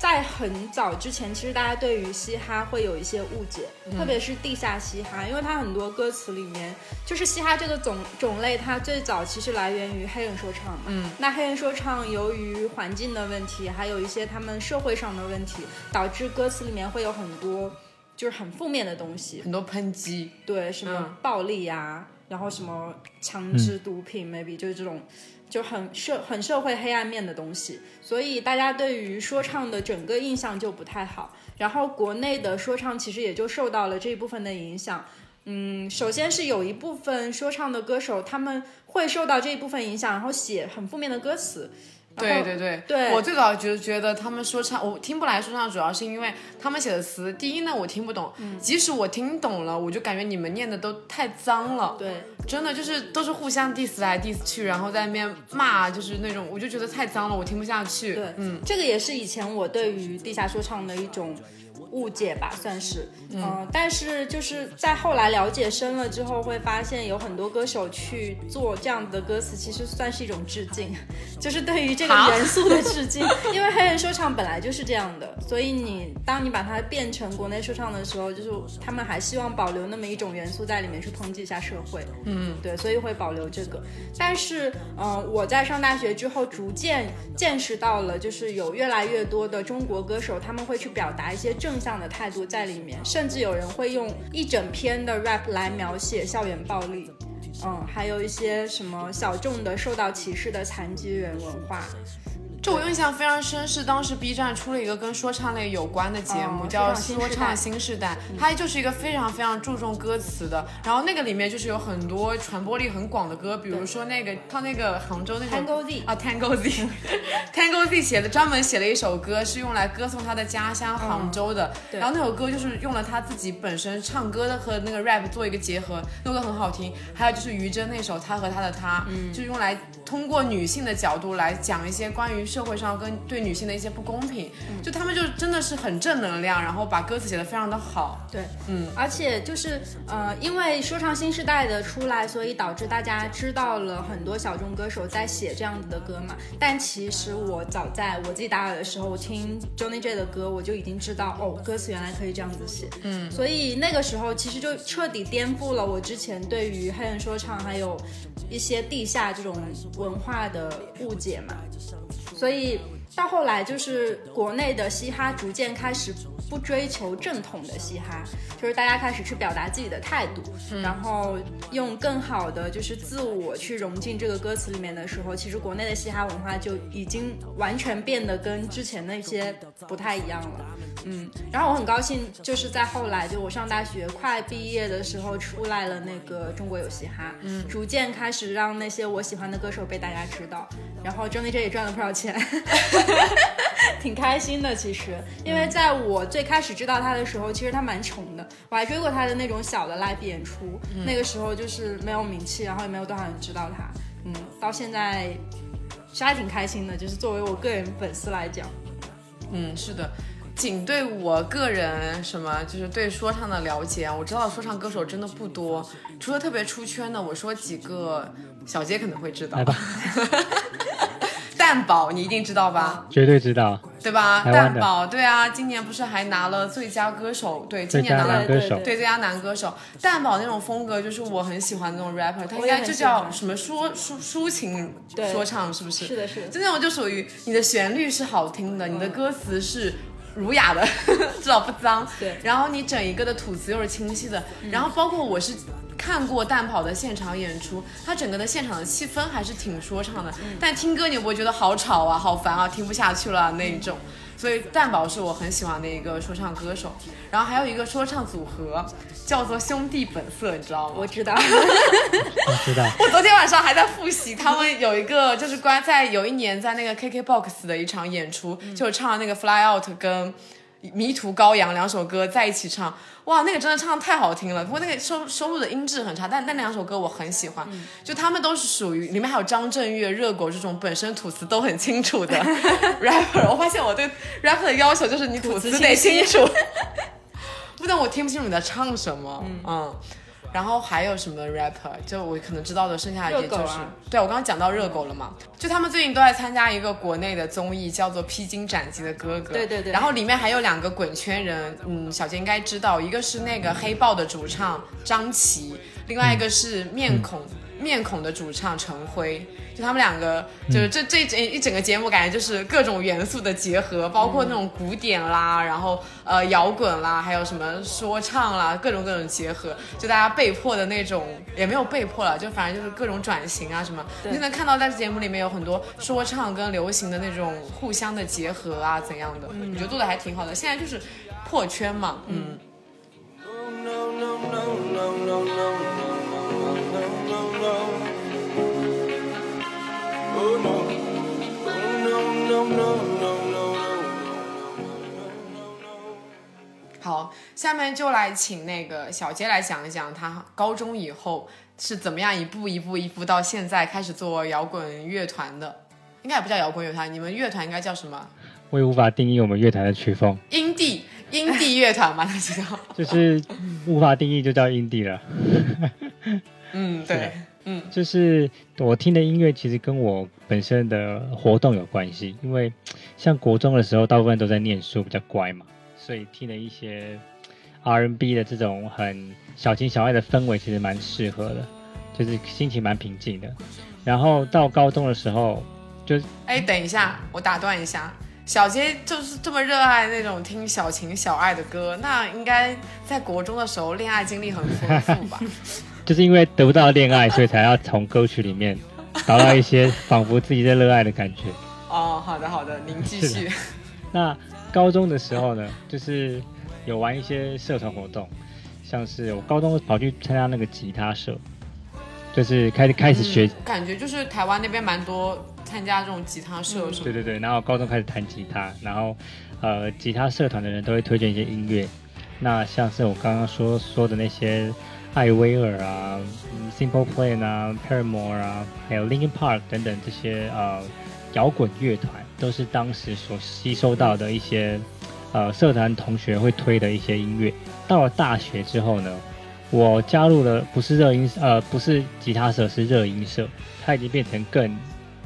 在很早之前，其实大家对于嘻哈会有一些误解，特别是地下嘻哈，因为它很多歌词里面，就是嘻哈这个种种类，它最早其实来源于黑人说唱嘛。嗯，那黑人说唱由于环境的问题，还有一些他们社会上的问题，导致歌词里面会有很多就是很负面的东西，很多抨击，对，什么嗯。暴力呀、然后什么枪支、毒品、m a y b e 就是这种。就很社很社会黑暗面的东西，所以大家对于说唱的整个印象就不太好。然后国内的说唱其实也就受到了这一部分的影响。嗯，首先是有一部分说唱的歌手，他们会受到这一部分影响，然后写很负面的歌词。对对对对我最早觉得觉得他们说唱，我听不来说唱，主要是因为他们写的词，第一呢我听不懂，即使我听懂了，我就感觉你们念的都太脏了，对，真的就是都是互相 diss 来 diss 去，然后在那边骂，就是那种我就觉得太脏了，我听不下去。对，嗯，这个也是以前我对于地下说唱的一种误解吧，算是，嗯、但是就是在后来了解深了之后，会发现有很多歌手去做这样的歌词，其实算是一种致敬，就是对于这个元素的致敬，因为黑人说唱本来就是这样的，所以你当你把它变成国内说唱的时候，就是他们还希望保留那么一种元素在里面去抨击一下社会，嗯，对，所以会保留这个。但是，嗯、我在上大学之后，逐渐见识到了，就是有越来越多的中国歌手，他们会去表达一些正正向的态度在里面，甚至有人会用一整篇的 rap 来描写校园暴力。嗯，还有一些什么小众的受到歧视的残疾人文化，这我印象非常深，是当时 B 站出了一个跟说唱类有关的节目，哦叫《说唱新时代它就是一个非常非常注重歌词的。然后那个里面就是有很多传播力很广的歌，比如说那个他那个杭州那个 Tango Z 啊，Tango Z，Tango Z 写的专门写了一首歌，是用来歌颂他的家乡杭州的。对然后那首歌就是用了他自己本身唱歌的和那个 rap 做一个结合，那个很好听。还有就是于真那首《他和他的他》，嗯，就是用来通过女性的角度来讲一些关于社会上跟对女性的一些不公平。就他们就真的是很正能量，然后把歌词写得非常的好。对，嗯，而且就是呃，因为说唱新时代的出来，所以导致大家知道了很多小众歌手在写这样子的歌嘛。但其实我早在我自己打耳的时候，我听 Johnny J 的歌，我就已经知道哦，歌词原来可以这样子写。嗯，所以那个时候其实就彻底颠覆了我之前对于黑人说唱还有一些地下这种文化的误解嘛。所以到后来，就是国内的嘻哈逐渐开始不追求正统的嘻哈，就是大家开始去表达自己的态度，然后用更好的就是自我去融进这个歌词里面的时候，其实国内的嘻哈文化就已经完全变得跟之前那些不太一样了。嗯，然后我很高兴，就是在后来，就我上大学快毕业的时候，出来了那个中国有嘻哈，嗯，逐渐开始让那些我喜欢的歌手被大家知道，然后 Johnny J 也赚了不少钱，挺开心的。其实，因为在我最开始知道他的时候，其实他蛮穷的，我还追过他的那种小的 live 演出，那个时候就是没有名气，然后也没有多少人知道他，嗯，到现在其实还挺开心的，就是作为我个人粉丝来讲。嗯，是的。仅对我个人什么就是对说唱的了解，我知道说唱歌手真的不多，除了特别出圈的，我说几个，小杰可能会知道来。吧，蛋宝你一定知道吧？绝对知道。对吧？蛋宝，对啊，今年不是还拿了最佳歌手？对，今年拿了歌手对，最佳男歌手。蛋宝那种风格就是我很喜欢的那种 rapper，他应该就叫什么抒抒抒情说唱，是不是？是的，是的。就那种就属于你的旋律是好听的，你的歌词是儒雅的，至少不脏。对然后你整一个的吐词又是清晰的，然后包括我是。看过蛋跑的现场演出，他整个的现场的气氛还是挺说唱的，但听歌你不会觉得好吵啊、好烦啊、听不下去了那一种。所以蛋宝是我很喜欢的一个说唱歌手，然后还有一个说唱组合叫做兄弟本色，你知道吗？我知道，我知道。我昨天晚上还在复习，他们有一个就是关在有一年在那个 KKBOX 的一场演出，就唱那个 Fly Out 跟迷途羔羊两首歌在一起唱，哇，那个真的唱的太好听了。不过那个收收录的音质很差，但但那两首歌我很喜欢，就他们都是属于里面还有张震岳、热狗这种本身吐词都很清楚的 rapper。我发现我对 rapper 的要求就是你吐词得清楚，不然我听不清楚你在唱什么。嗯然后还有什么 rapper？就我可能知道的，剩下也就是，啊对我刚刚讲到热狗了嘛，就他们最近都在参加一个国内的综艺，叫做《披荆斩棘的哥哥》。对对对然后里面还有两个滚圈人，嗯，小杰应该知道，一个是那个黑豹的主唱张琪，另外一个是面孔。面孔的主唱陈辉就他们两个就是这这一整一整个节目感觉就是各种元素的结合包括那种古典啦然后呃摇滚啦还有什么说唱啦各种各种结合就大家被迫的那种也没有被迫了就反正就是各种转型啊什么你就能看到在节目里面有很多说唱跟流行的那种互相的结合啊怎样的我觉得做的还挺好的。现在就是破圈嘛嗯。no no no no no no. 好，下面就来请那个小杰来讲一讲他高中以后是怎么样一步一步一步到现在开始做摇滚乐团的。应该也不叫摇滚乐团，你们乐团应该叫什么？我也无法定义我们乐团的曲风，阴地音地乐团嘛，那就叫。就是无法定义就叫 indie 了。嗯，对，嗯就是我听的音乐其实跟我本身的活动有关系，因为像国中的时候，大部分都在念书，比较乖嘛，所以听了一些 R&B 的这种很小情小爱的氛围，其实蛮适合的，就是心情蛮平静的。然后到高中的时候，就哎，等一下，我打断一下。小杰就是这么热爱那种听小情小爱的歌，那应该在国中的时候恋爱经历很丰富吧？就是因为得不到恋爱，所以才要从歌曲里面找到一些仿佛自己在热爱的感觉。哦，好的好的，您继续。那高中的时候呢，就是有玩一些社团活动，像是我高中跑去参加那个吉他社，就是开始开始学，嗯感觉就是台湾那边蛮多参加这种吉他社什么对对对，然后高中开始弹吉他，然后呃，吉他社团的人都会推荐一些音乐，那像是我刚刚说说的那些艾薇儿啊、嗯 Simple Plan 啊、Paramore 啊，还有 Linkin Park 等等这些呃摇滚乐团，都是当时所吸收到的一些呃社团同学会推的一些音乐。到了大学之后呢，我加入了不是热音呃不是吉他社，是热音社，它已经变成更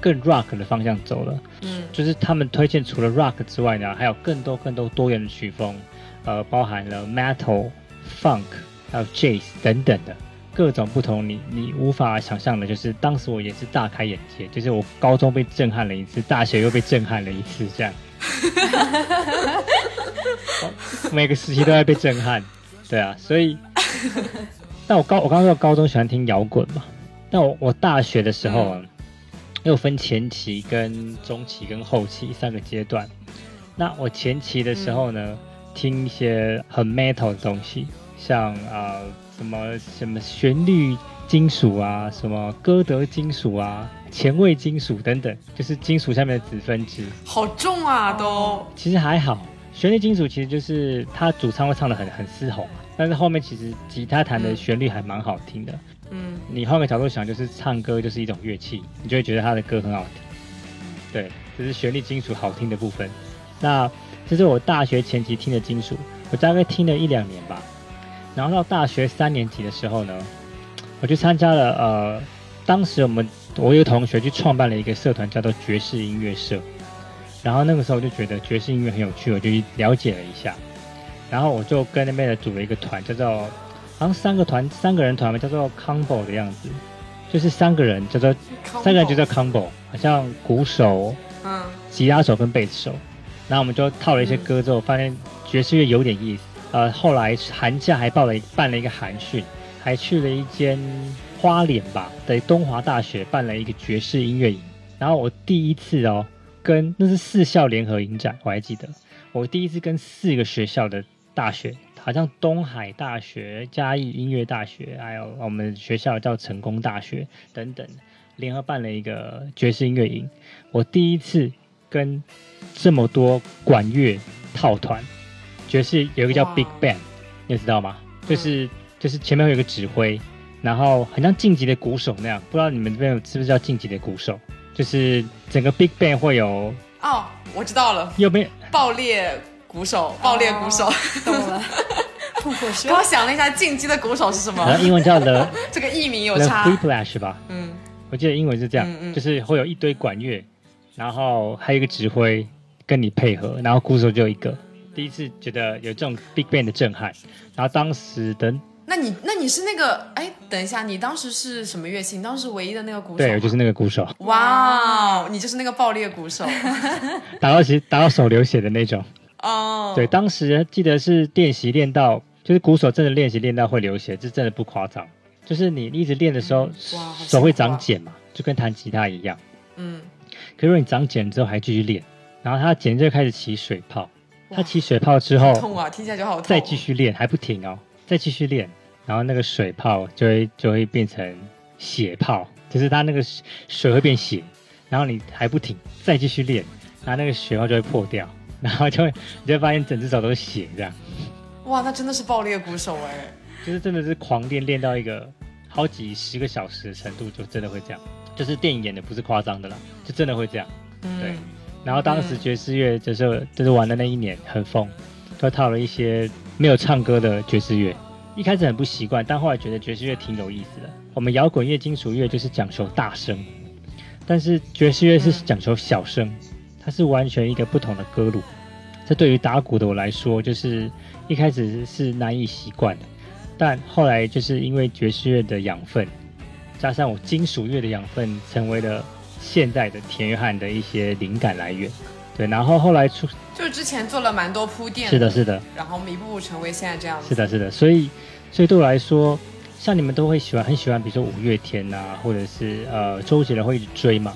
更 rock 的方向走了。嗯就是他们推荐除了 rock 之外呢，还有更多更多多元的曲风，呃，包含了 metal、funk，还有 jazz 等等的各种不同你你无法想象的。就是当时我也是大开眼界，就是我高中被震撼了一次，大学又被震撼了一次，这样。每个时期都在被震撼，对啊，所以，但我高我刚刚说高中喜欢听摇滚嘛，但我我大学的时候啊，又分前期、跟中期、跟后期三个阶段。那我前期的时候呢，听一些很 metal 的东西，像啊、呃什么什么旋律金属啊，什么歌德金属啊，前卫金属等等，就是金属下面的子分支。好重啊都。其实还好，旋律金属其实就是他主唱会唱的很很嘶吼，但是后面其实吉他弹的嗯旋律还蛮好听的。嗯你换个角度想，就是唱歌就是一种乐器，你就会觉得他的歌很好听。对，这是旋律金属好听的部分。那这是我大学前期听的金属，我大概听了一两年吧。然后到大学三年级的时候呢，我去参加了呃，当时我们我有个同学去创办了一个社团，叫做爵士音乐社。然后那个时候我就觉得爵士音乐很有趣，我就去了解了一下。然后我就跟那边的组了一个团，叫做好像三个团三个人团嘛，叫做 combo 的样子，就是三个人叫做三个人就叫 combo，好像鼓手、嗯吉他手跟贝斯手。然后我们就套了一些歌之后，发现爵士乐有点意思。呃，后来寒假还报了办了一个寒训，还去了一间花莲吧的东华大学办了一个爵士音乐营。然后我第一次哦，跟那是四校联合影展，我还记得，我第一次跟四个学校的大学，好像东海大学、嘉义音乐大学，还有我们学校叫成功大学等等，联合办了一个爵士音乐营。我第一次跟这么多管乐套团，爵士有一个叫 Big Band，你知道吗？就是就是前面会有一个指挥，然后很像晋级的鼓手那样，不知道你们这边有是不是叫晋级的鼓手？就是整个 Big Band 会有哦，我知道了，有没有爆裂鼓手，爆裂鼓手。懂了。刚想了一下，进击的鼓手是什然后么？英文叫 The 这个译名有 The 差。Whiplash 吧，嗯，我记得英文是这样，嗯嗯就是会有一堆管乐，然后还有一个指挥跟你配合，然后鼓手就有一个。第一次觉得有这种 Big Bang 的震撼，然后当时的那你那你是那个？哎，等一下，你当时是什么乐器？你当时唯一的那个鼓手吗？对我就是那个鼓手，哇哦，你就是那个爆裂鼓手 打到其打到手流血的那种。哦。对，当时记得是练习练到，就是鼓手真的练习练到会流血，这真的不夸张。就是你一直练的时候，手会长茧嘛，就跟弹吉他一样。嗯，可是如果你长茧之后还继续练，然后它茧就开始起水泡，哇它起水泡之后痛啊，听起来就好痛。再继续练还不停哦，再继续练，然后那个水泡就会就会变成血泡，就是它那个水水会变血，然后你还不停，再继续练，然后那个血泡就会破掉，然后就会你就会发现整只手都是血这样。哇，那真的是爆裂鼓手哎。就是真的是狂练，练到一个好几十个小时的程度，就真的会这样。就是电影演的不是夸张的啦，就真的会这样。嗯对然后当时爵士乐就是就是玩的那一年很疯，就套了一些没有唱歌的爵士乐。一开始很不习惯，但后来觉得爵士乐挺有意思的。我们摇滚乐、金属乐就是讲求大声，但是爵士乐是讲求小声，它是完全一个不同的歌路。这对于打鼓的我来说，就是一开始是难以习惯的，但后来就是因为爵士乐的养分，加上我金属乐的养分，成为了现代的田约翰的一些灵感来源。对，然后后来出就是之前做了蛮多铺垫。是的，。是的，然后一步步成为现在这样子。是的，是的，所以所以对我来说，像你们都会喜欢很喜欢，比如说五月天啊，或者是呃周杰伦会一直追嘛。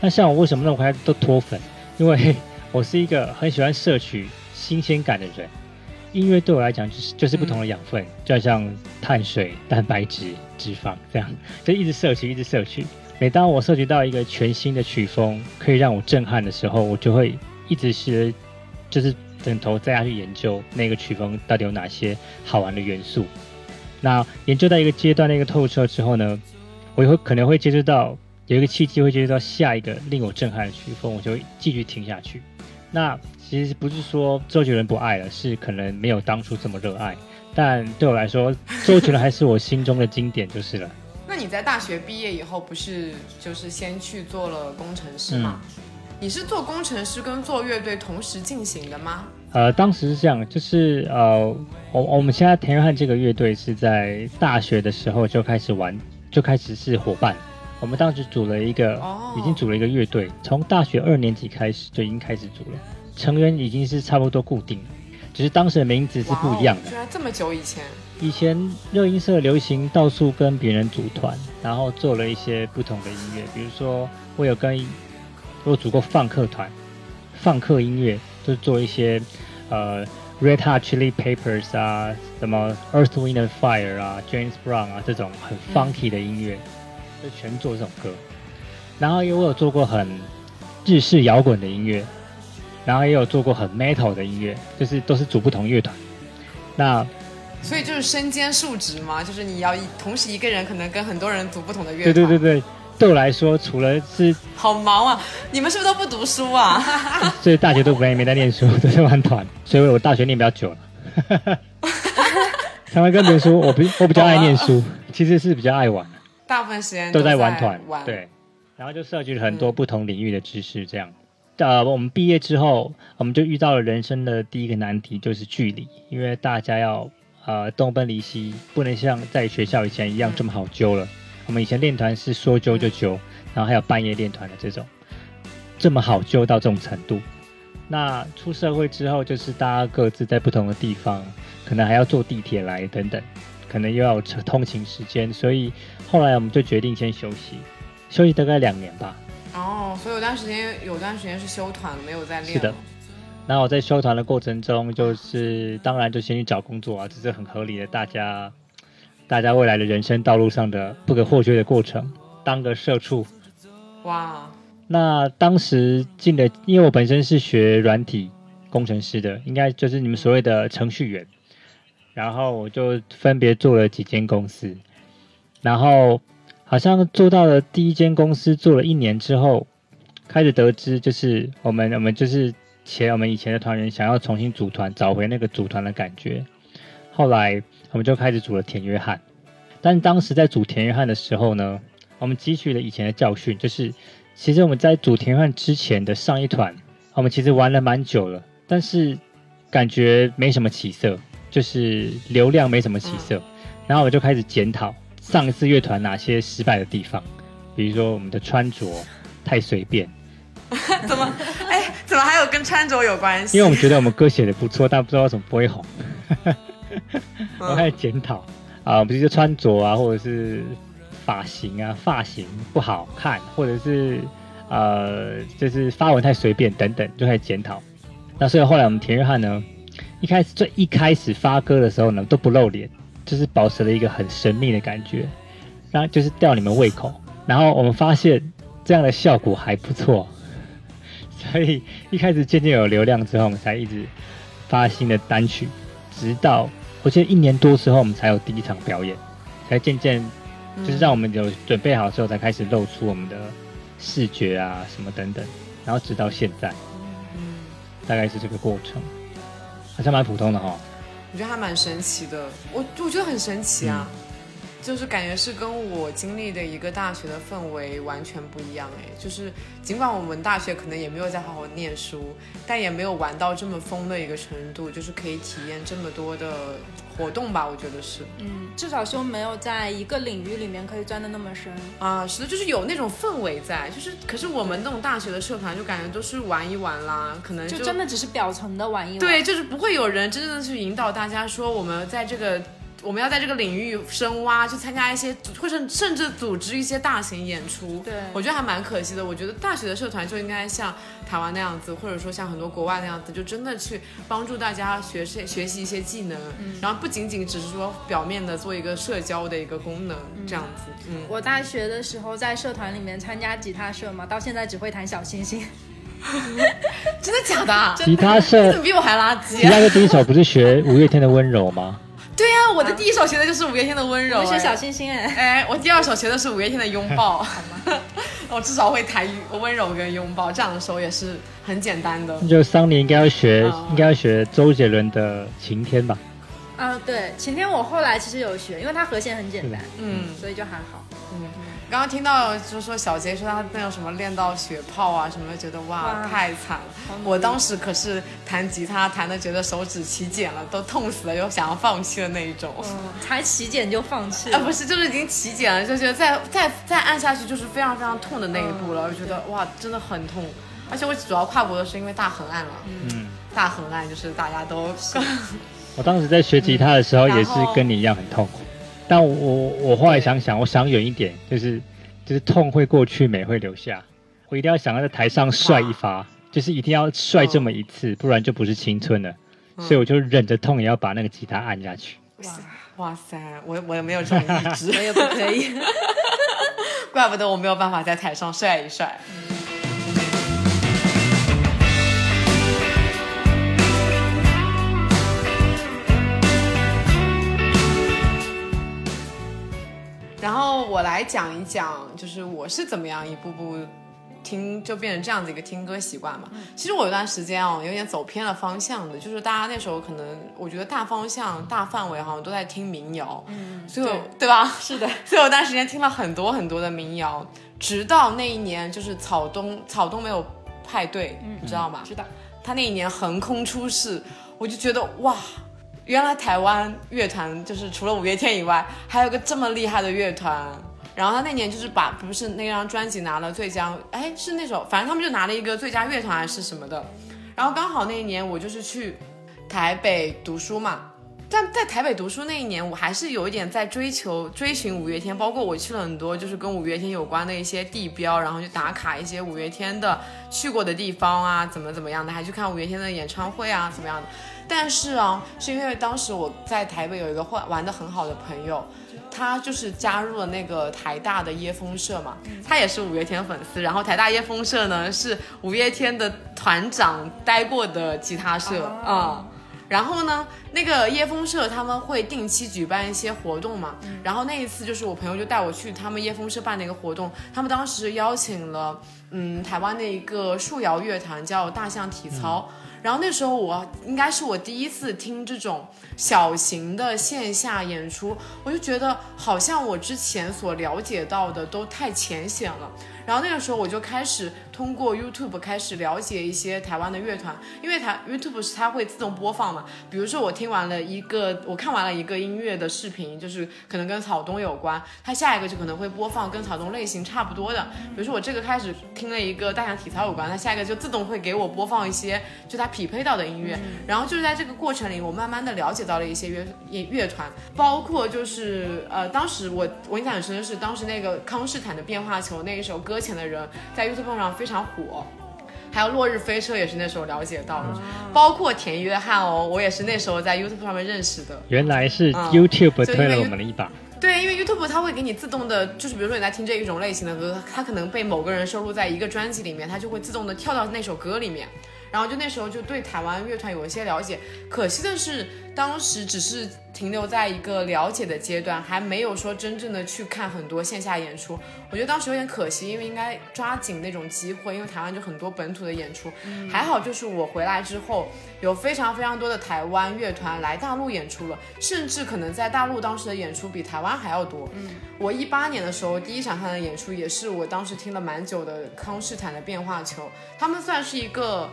那像我为什么那么快都脱粉？因为 我是一个很喜欢摄取新鲜感的人。音乐对我来讲就是就是不同的养分，就像碳水、蛋白质、脂肪这样，就一直摄取，一直摄取。每当我涉及到一个全新的曲风，可以让我震撼的时候，我就会一直是就是等头再下去研究那个曲风到底有哪些好玩的元素。那研究到一个阶段、那个透彻之后呢，我也会可能会接触到有一个契机，会接触到下一个令我震撼的曲风，我就会继续听下去。那其实不是说周杰伦不爱了，是可能没有当初这么热爱。但对我来说，周杰伦还是我心中的经典就是了。那你在大学毕业以后，不是就是先去做了工程师吗？嗯你是做工程师跟做乐队同时进行的吗？呃，当时是这样，就是呃，我我们现在田约翰这个乐队是在大学的时候就开始玩，就开始是伙伴。我们当时组了一个，哦已经组了一个乐队，从大学二年级开始就已经开始组了，成员已经是差不多固定了，只是当时的名字是不一样的居。然这么久以前，以前热音社流行到处跟别人组团，然后做了一些不同的音乐，比如说我有跟我有组过放客团，放客音乐就是做一些呃 Red Hot Chili Peppers 啊，什么 Earth Wind and Fire 啊，James Brown 啊这种很 funky 的音乐，就全做这种歌。然后也我有做过很日式摇滚的音乐，然后也有做过很 metal 的音乐，就是都是组不同乐团。那所以就是身兼数职嘛，就是你要一同时一个人可能跟很多人组不同的乐团。对对对对对我来说，除了是好忙啊！你们是不是都不读书啊？所以大学都不没没在念书，都在玩团，所以我大学念比较久了。常常跟别人说，我比我比较爱念书，其实是比较爱玩，大部分时间都在玩玩团。玩，对，然后就涉及了很多不同领域的知识，这样。呃，我们毕业之后，我们就遇到了人生的第一个难题，就是距离，因为大家要呃东奔离西，不能像在学校以前一样这么好揪了。我们以前练团是说揪就揪，然后还有半夜练团的这种，这么好揪到这种程度。那出社会之后，就是大家各自在不同的地方，可能还要坐地铁来等等，可能又要通勤时间，所以后来我们就决定先休息，休息大概两年吧。哦，所以有段时间有段时间是休团，没有在练。是的。那我在休团的过程中，就是当然就先去找工作啊，这是很合理的，大家大家未来的人生道路上的不可或缺的过程。当个社畜，哇，那当时进的，因为我本身是学软体工程师的，应该就是你们所谓的程序员。然后我就分别做了几间公司，然后好像做到了第一间公司做了一年之后，开始得知就是我们我们就是前我们以前的团员想要重新组团，找回那个组团的感觉。后来我们就开始组了田约翰，但当时在组田约翰的时候呢，我们汲取了以前的教训，就是其实我们在组田约翰之前的上一团，我们其实玩了蛮久了，但是感觉没什么起色。就是流量没什么起色，然后我就开始检讨上一次乐团哪些失败的地方，比如说我们的穿着太随便，怎么哎，怎么还有跟穿着有关系？因为我们觉得我们歌写的不错，但不知道为什么不会红。我开始检讨啊，比如说穿着啊，或者是发型啊，发型不好看，或者是呃，就是发文太随便等等，就开始检讨。那所以后来我们田约翰呢？一开始最一开始发歌的时候呢，都不露脸，就是保持了一个很神秘的感觉，然后就是吊你们胃口。然后我们发现这样的效果还不错，所以一开始渐渐有流量之后，我们才一直发新的单曲，直到我记得一年多之后，我们才有第一场表演，才渐渐就是让我们有准备好之后，才开始露出我们的视觉啊什么等等，然后直到现在，大概是这个过程。好像蛮普通的哈，我觉得还蛮神奇的，我我觉得很神奇啊，就是感觉是跟我经历的一个大学的氛围完全不一样哎，就是尽管我们大学可能也没有在好好念书，但也没有玩到这么疯的一个程度，就是可以体验这么多的。活动吧，我觉得是，嗯，至少说没有在一个领域里面可以钻的那么深啊，是的，就是有那种氛围在，就是，可是我们那种大学的社团就感觉都是玩一玩啦，可能就真的只是表层的玩一玩，对，就是不会有人真正的去引导大家说我们在这个。我们要在这个领域深挖，去参加一些，或甚甚至组织一些大型演出。对，我觉得还蛮可惜的。我觉得大学的社团就应该像台湾那样子，或者说像很多国外那样子，就真的去帮助大家学学学习一些技能，然后不仅仅只是说表面的做一个社交的一个功能这样子。嗯，我大学的时候在社团里面参加吉他社嘛，到现在只会弹小星星。真的假 的？吉他社怎么比我还垃圾？吉他社第一首不是学五月天的温柔吗？对呀，我的第一首学的就是五月天的温柔，我学小星星哎，哎，我第二首学的是五月天的拥抱，好吗？我至少会弹温柔跟拥抱，这样的时候也是很简单的。就桑尼应该要学，应该要学周杰伦的晴天吧？啊，对，晴天我后来其实有学，因为它和弦很简单，嗯，所以就还好，嗯。刚刚听到就是说小杰说他那种什么练到血泡啊什么，觉得哇太惨了。我当时可是弹吉他弹的觉得手指起茧了，都痛死了，又想要放弃的那一种。嗯，才起茧就放弃？啊，不是，就是已经起茧了，就觉得再再再按下去就是非常非常痛的那一步了。我觉得哇，真的很痛。而且我主要跨国的是因为大横按了。嗯，大横按就是大家都。我当时在学吉他的时候也是跟你一样很痛苦。但我我后来想想，我想远一点，就是就是痛会过去，美会留下。我一定要想要在台上帅一发，就是一定要帅这么一次，不然就不是青春了。所以我就忍着痛也要把那个吉他按下去。哇哇塞，我我也没有这种意志，我也不可以。怪不得我没有办法在台上帅一帅。然后我来讲一讲，就是我是怎么样一步步听，就变成这样子一个听歌习惯嘛。其实我有段时间哦，有点走偏了方向的，就是大家那时候可能，我觉得大方向、大范围好像都在听民谣，嗯，所以我对吧？是的，所以我有段时间听了很多很多的民谣，直到那一年就是草东草东没有派对，你知道吗？知道。他那一年横空出世，我就觉得哇，原来台湾乐团就是除了五月天以外，还有个这么厉害的乐团。然后他那年就是把不是那张专辑拿了最佳，哎是那首，反正他们就拿了一个最佳乐团还是什么的。然后刚好那一年我就是去台北读书嘛，但在台北读书那一年，我还是有一点在追求追寻五月天，包括我去了很多就是跟五月天有关的一些地标，然后去打卡一些五月天的去过的地方啊，怎么怎么样的，还去看五月天的演唱会啊，怎么样的。但是啊，是因为当时我在台北有一个玩玩的很好的朋友，他就是加入了那个台大的椰风社嘛，他也是五月天粉丝。然后台大椰风社呢是五月天的团长待过的吉他社啊。然后呢，那个椰风社他们会定期举办一些活动嘛。然后那一次就是我朋友就带我去他们椰风社办的一个活动，他们当时邀请了嗯台湾的一个树摇乐团叫大象体操。然后那时候我应该是我第一次听这种小型的线下演出，我就觉得好像我之前所了解到的都太浅显了。然后那个时候我就开始通过 YouTube 开始了解一些台湾的乐团，因为台 YouTube 是它会自动播放嘛。比如说我听完了一个，我看完了一个音乐的视频，就是可能跟草东有关，它下一个就可能会播放跟草东类型差不多的。比如说我这个开始听了一个大象体操有关，它下一个就自动会给我播放一些就它匹配到的音乐。然后就是在这个过程里，我慢慢的了解到了一些乐乐乐团，包括就是呃，当时我我印象很深的是当时那个康斯坦的变化球那一首歌。搁浅的人在 YouTube 上非常火，还有落日飞车也是那时候了解到的，包括田约翰哦，我也是那时候在 YouTube 上面认识的。原来是 YouTube 推了我们的一把。对，因为 YouTube 它会给你自动的，就是比如说你在听这一种类型的歌，它可能被某个人收录在一个专辑里面，它就会自动的跳到那首歌里面。然后就那时候就对台湾乐团有一些了解，可惜的是当时只是停留在一个了解的阶段，还没有说真正的去看很多线下演出。我觉得当时有点可惜，因为应该抓紧那种机会，因为台湾就很多本土的演出。还好就是我回来之后，有非常非常多的台湾乐团来大陆演出了，甚至可能在大陆当时的演出比台湾还要多。嗯，我一八年的时候第一场看的演出也是我当时听了蛮久的康士坦的变化球，他们算是一个。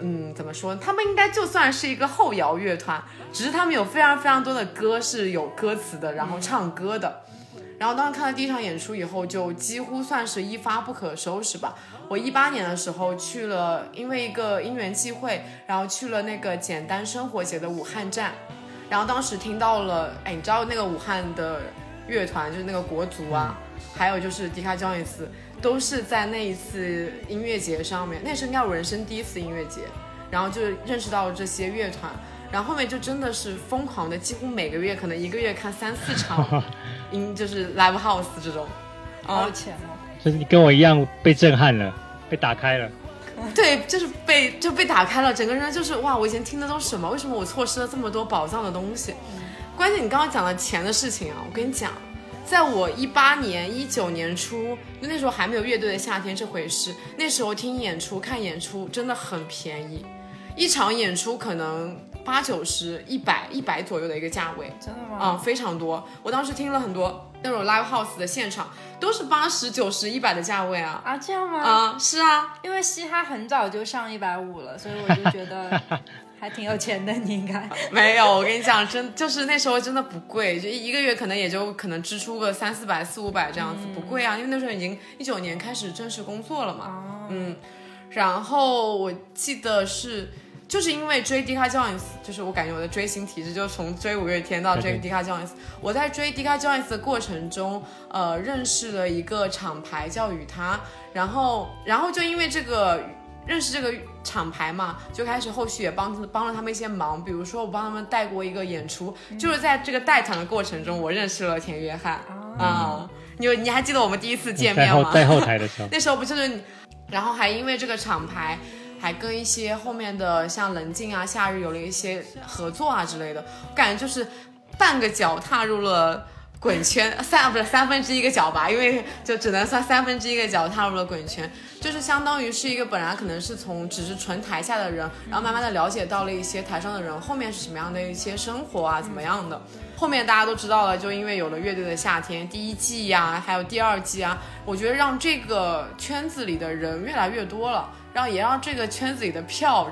嗯，怎么说？他们应该就算是一个后摇乐团，只是他们有非常非常多的歌是有歌词的，然后唱歌的。然后当时看了第一场演出以后，就几乎算是一发不可收拾吧。我一八年的时候去了，因为一个因缘际会，然后去了那个简单生活节的武汉站，然后当时听到了，哎，你知道那个武汉的乐团就是那个国足啊，还有就是迪卡焦尼斯。都是在那一次音乐节上面，那是应该我人生第一次音乐节，然后就认识到了这些乐团，然后后面就真的是疯狂的，几乎每个月可能一个月看三四场，音就是 live house 这种，好有钱哦，就是你跟我一样被震撼了，被打开了，对，就是被就被打开了，整个人就是哇，我以前听的都是什么？为什么我错失了这么多宝藏的东西？关键你刚刚讲了钱的事情啊，我跟你讲。在我一八年、一九年初，那时候还没有乐队的夏天这回事。那时候听演出、看演出真的很便宜，一场演出可能八九十、一百、一百左右的一个价位。真的吗？嗯，非常多。我当时听了很多那种 live house 的现场，都是八十九十、一百的价位啊。啊，这样吗？啊，是啊，因为嘻哈很早就上一百五了，所以我就觉得。还挺有钱的，你应该 没有。我跟你讲，真就是那时候真的不贵，就一个月可能也就可能支出个三四百、四五百这样子，不贵啊。因为那时候已经一九年开始正式工作了嘛。嗯，然后我记得是就是因为追 Dika Jones，就是我感觉我的追星体质就从追五月天到追 Dika Jones。我在追 Dika Jones 的过程中，呃，认识了一个厂牌叫雨他，然后然后就因为这个。认识这个厂牌嘛，就开始后续也帮帮了他们一些忙，比如说我帮他们带过一个演出，就是在这个带团的过程中，我认识了田约翰啊。你你还记得我们第一次见面吗？在后台的时候，那时候不就是，然后还因为这个厂牌，还跟一些后面的像冷静啊、夏日有了一些合作啊之类的，我感觉就是半个脚踏入了。滚圈，三不是三分之一个角吧，因为就只能算三分之一个角踏入了滚圈，就是相当于是一个本来可能是从只是纯台下的人，然后慢慢的了解到了一些台上的人后面是什么样的一些生活啊，怎么样的。后面大家都知道了，就因为有了乐队的夏天第一季呀，还有第二季啊，我觉得让这个圈子里的人越来越多了，然后也让这个圈子里的票。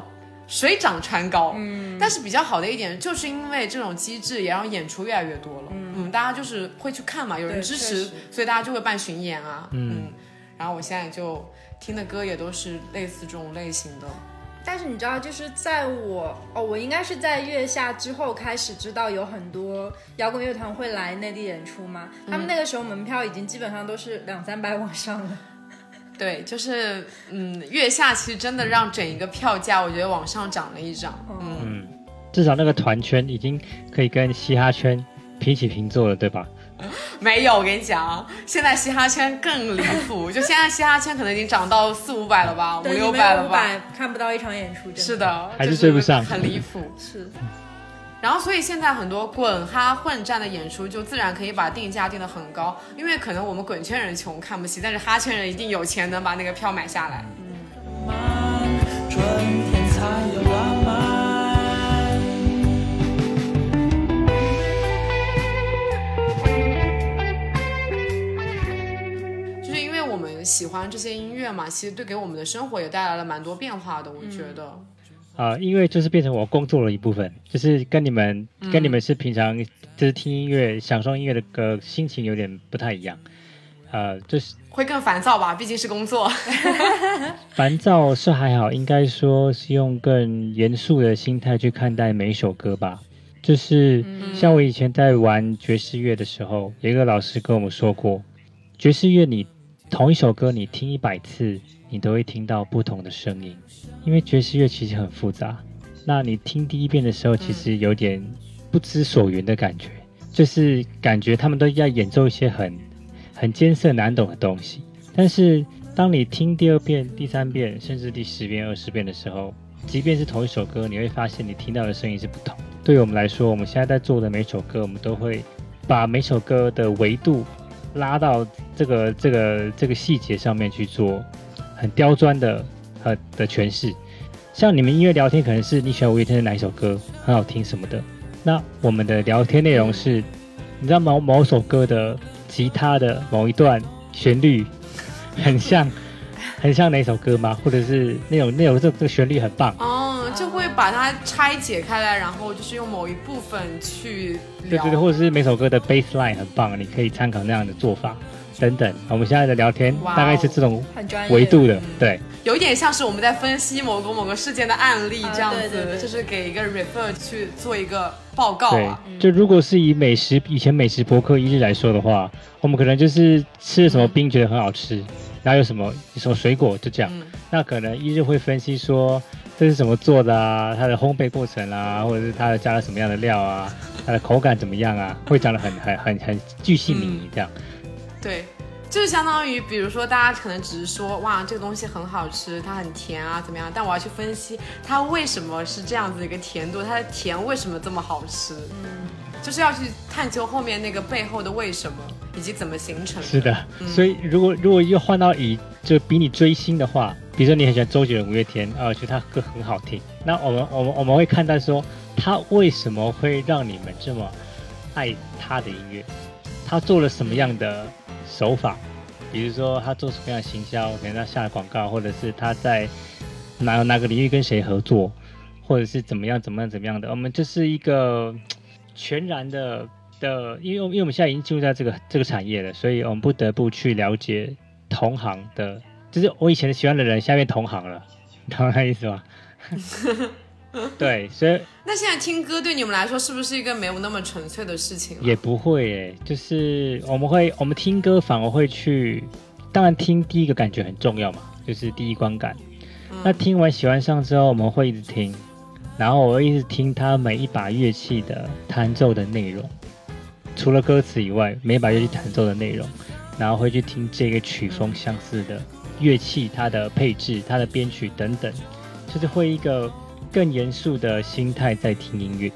水涨船高，嗯，但是比较好的一点，就是因为这种机制，也让演出越来越多了，嗯，大家就是会去看嘛，有人支持，所以大家就会办巡演啊，嗯，然后我现在就听的歌也都是类似这种类型的，但是你知道，就是在我哦，我应该是在月下之后开始知道有很多摇滚乐团会来内地演出嘛，他们那个时候门票已经基本上都是两三百往上了。对，就是嗯，月下其实真的让整一个票价，我觉得往上涨了一涨。嗯，至少那个团圈已经可以跟嘻哈圈平起平坐了，对吧？没有，我跟你讲，现在嘻哈圈更离谱，就现在嘻哈圈可能已经涨到四五百了吧，五六百了吧，看不到一场演出，是的，还是追不上，很离谱，是。然后，所以现在很多滚哈混战的演出，就自然可以把定价定得很高，因为可能我们滚圈人穷看不起，但是哈圈人一定有钱能把那个票买下来。就喜欢这些音乐嘛，其实对给我们的生活也带来了蛮多变化的，我觉得。啊，因为就是变成我工作的一部分，就是跟你们跟你们是平常就是听音乐、享受音乐的歌心情有点不太一样，呃，就是会更烦躁吧，毕竟是工作。烦躁是还好，应该说是用更严肃的心态去看待每一首歌吧。就是像我以前在玩爵士乐的时候，有一个老师跟我们说过，爵士乐你同一首歌你听一百次。你都会听到不同的声音，因为爵士乐其实很复杂。那你听第一遍的时候，其实有点不知所云的感觉，就是感觉他们都要演奏一些很很艰涩难懂的东西。但是当你听第二遍、第三遍，甚至第十遍、二十遍的时候，即便是同一首歌，你会发现你听到的声音是不同。对于我们来说，我们现在在做的每首歌，我们都会把每首歌的维度拉到这个这个这个细节上面去做。很刁钻的呃的诠释，像你们音乐聊天可能是你喜欢五月天的哪一首歌很好听什么的，那我们的聊天内容是，你知道某某首歌的吉他的某一段旋律很像很像哪首歌吗？或者是那种那种这这个旋律很棒，把它拆解开来，然后就是用某一部分去对对对，或者是每首歌的 bass line 很棒，你可以参考那样的做法。等等，我们现在的聊天大概是这种维度的，对，有一点像是我们在分析某个某个事件的案例这样子，就是给一个 refer 去做一个报告啊。就如果是以美食以前美食博客一日来说的话，我们可能就是吃了什么冰觉得很好吃，然后有什么什么水果就这样，那可能一日会分析说这是怎么做的啊，它的烘焙过程啊，或者是它加了什么样的料啊，它的口感怎么样啊，会讲的很很很很巨细靡遗这样。对，就是相当于，比如说，大家可能只是说，哇，这个东西很好吃，它很甜啊，怎么样？但我要去分析它为什么是这样子一个甜度，它的甜为什么这么好吃？嗯，就是要去探究后面那个背后的为什么，以及怎么形成。是的，所以如果如果又换到以就比你追星的话，比如说你很喜欢周杰伦、五月天，啊，觉得他歌很好听，那我们我们我们会看待说，他为什么会让你们这么爱他的音乐？他做了什么样的？手法，比如说他做什么样的行销，可能他下了广告，或者是他在哪哪个领域跟谁合作，或者是怎么样怎么样怎么样的。我们就是一个全然的的，因为因为我们现在已经进入在这个这个产业了，所以我们不得不去了解同行的，就是我以前喜欢的人，下面同行了，懂那意思吗？对，所以那现在听歌对你们来说是不是一个没有那么纯粹的事情？也不会诶，就是我们会，我们听歌反而会去，当然听第一个感觉很重要嘛，就是第一观感。那听完喜欢上之后，我们会一直听，然后我会一直听他每一把乐器的弹奏的内容，除了歌词以外，每把乐器弹奏的内容，然后会去听这个曲风相似的乐器，它的配置、它的编曲等等，就是会一个。更严肃的心态在听音乐，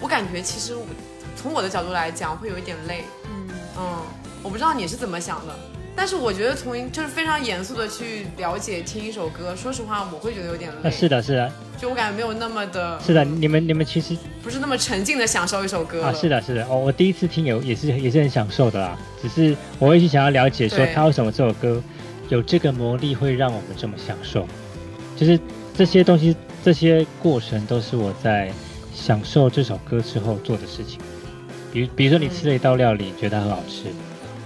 我感觉其实从我的角度来讲会有一点累。嗯，嗯，我不知道你是怎么想的，但是我觉得从就是非常严肃的去了解听一首歌，说实话我会觉得有点是的，是的，就我感觉没有那么的，是的，你们你们其实不是那么沉浸的享受一首歌。啊，是的，是的，哦，我第一次听有也是也是很享受的啦，只是我会去想要了解说对。他为什么这首歌有这个魔力会让我们这么享受，就是这些东西这些过程都是我在享受这首歌之后做的事情。比如比如说你吃了一道料理，觉得它很好吃，